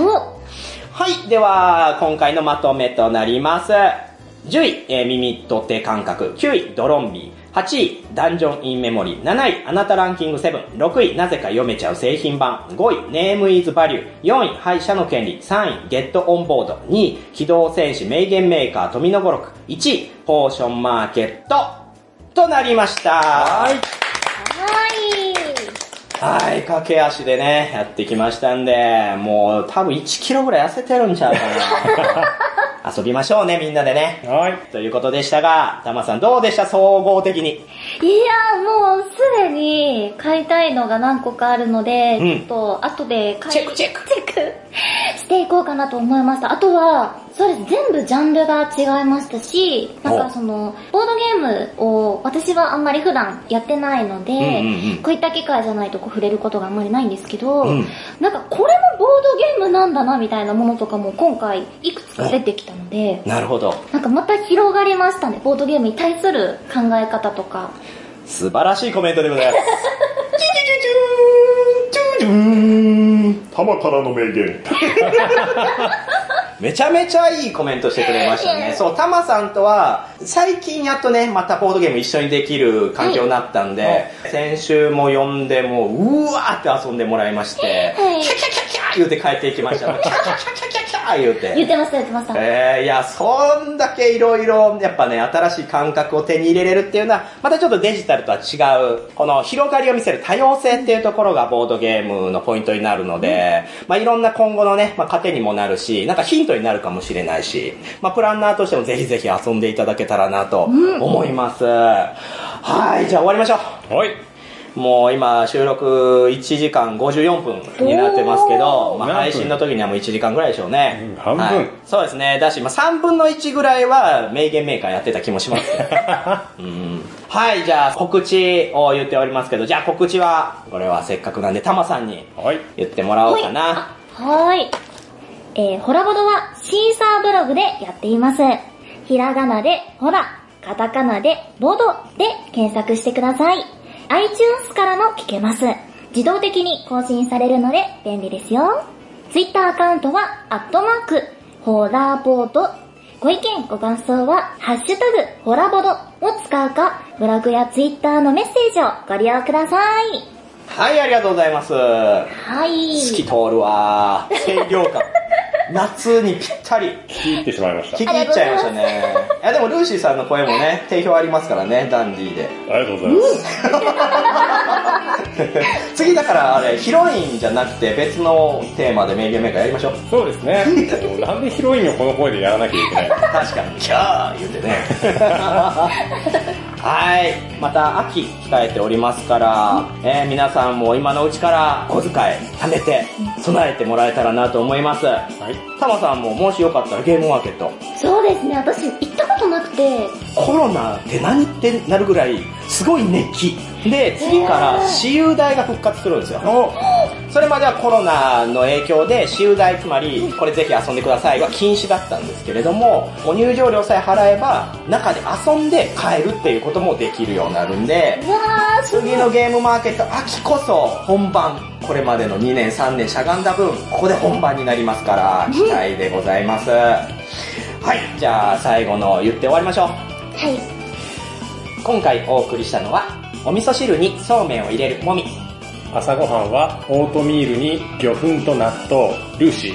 はい、では、今回のまとめとなります。10位、えー耳と手感覚。9位、ドロンビー。8位、ダンジョンインメモリー。7位、あなたランキング7。6位、なぜか読めちゃう製品版。5位、ネームイズバリュー。4位、敗者の権利。3位、ゲットオンボード。2位、機動戦士名言メーカー富の語録。1位、ポーションマーケット。となりました。はい。はい。はい、駆け足でね、やってきましたんで、もう多分1キロぐらい痩せてるんちゃうかな。遊びましょうね、みんなでね。はい。ということでしたが、たまさんどうでした？総合的に。いや、もうすでに買いたいのが何個かあるので、うん。ちょっと後で買いチェックチェック。チェックしていこうかなと思いました。あとは、そうです、全部ジャンルが違いましたし、なんかその、ボードゲームを私はあんまり普段やってないので、うんうんうん。こういった機会じゃないとこう触れることがあんまりないんですけど、うん。なんかこれもボードゲームなんだなみたいなものとかも今回いくつか出てきたので、なるほど。なんかまた広がりましたね、ボードゲームに対する考え方とか。素晴らしいコメントでございます。玉からの名言。めちゃめちゃいいコメントしてくれましたね。そう、タマさんとは、最近やっとね、またボードゲーム一緒にできる環境になったんで、先週も呼んで、もう、うわーって遊んでもらいまして、はいキャキャキャキャ言うて帰っていきました。キャキャキャキャキャキャ言うて。言ってました、言ってました。えー、いや、そんだけいろいろ、やっぱね、新しい感覚を手に入れれるっていうのは、またちょっとデジタルとは違う、この広がりを見せる多様性っていうところがボードゲームのポイントになるので、まあいろんな今後のね、まあ糧にもなるし、なんかヒントになるかもしれないし、まあプランナーとしてもぜひぜひ遊んでいただけたらなと思います。はい、じゃあ終わりましょう。はい。もう今収録1時間54分になってますけど、まあ、配信の時にはもう1時間ぐらいでしょうね。うん半分はいそうですね。だし、まあ、3分の1ぐらいは名言メーカーやってた気もします。うんはい、じゃあ告知を言っておりますけど、じゃあ告知は、これはせっかくなんでタマさんにはい。言ってもらおうかな。はーい。えー、ホラボドはシーサーブログでやっています。ひらがなでホラ、カタカナでボドで検索してください。iTunes からも聞けます。自動的に更新されるので便利ですよ。Twitter アカウントは、アットマーク、ホラボード。ご意見、ご感想は、ハッシュタグ、ホラボドを使うか、ブログや Twitter のメッセージをご利用ください。はい、ありがとうございます。はい。透き通るわ清涼感。夏にぴったり。聞き入ってしまいました。聞き入っちゃいましたね。いやでもルーシーさんの声もね、定評ありますからね、ダンディーで。ありがとうございます。次だからあれ、ヒロインじゃなくて別のテーマで名言メーカーやりましょう。そうですね。なんでヒロインをこの声でやらなきゃいけないの？確かに、キャー言うてね。はい。また秋控えておりますから、えー皆さんも今のうちから小遣い貯めて備えてもらえたらなと思います。はい。タマさんももしよかったらゲームマーケット。そうですね、私行ったことなくて、コロナって何ってなるぐらいすごい熱気。で、次から私有代が復活するんですよ。それまではコロナの影響で私有代つまりこれぜひ遊んでくださいは禁止だったんですけれどもご入場料さえ払えば中で遊んで帰るっていうこともできるようになるんで。次のゲームマーケット秋こそ本番これまでの2年3年しゃがんだ分ここで本番になりますから期待でございますはいじゃあ最後の言って終わりましょうはい。今回お送りしたのはお味噌汁にそうめんを入れるもみ。朝ごはんはオートミールに魚粉と納豆、ルーシー、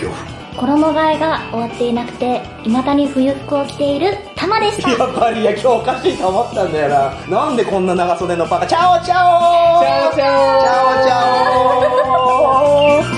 魚粉。衣替えが終わっていなくて、未だに冬服を着ているたまでした。やっぱりいや、今日おかしいと思ったんだよな。なんでこんな長袖のパカ、チャオチャオチャオチャオチャオチャオ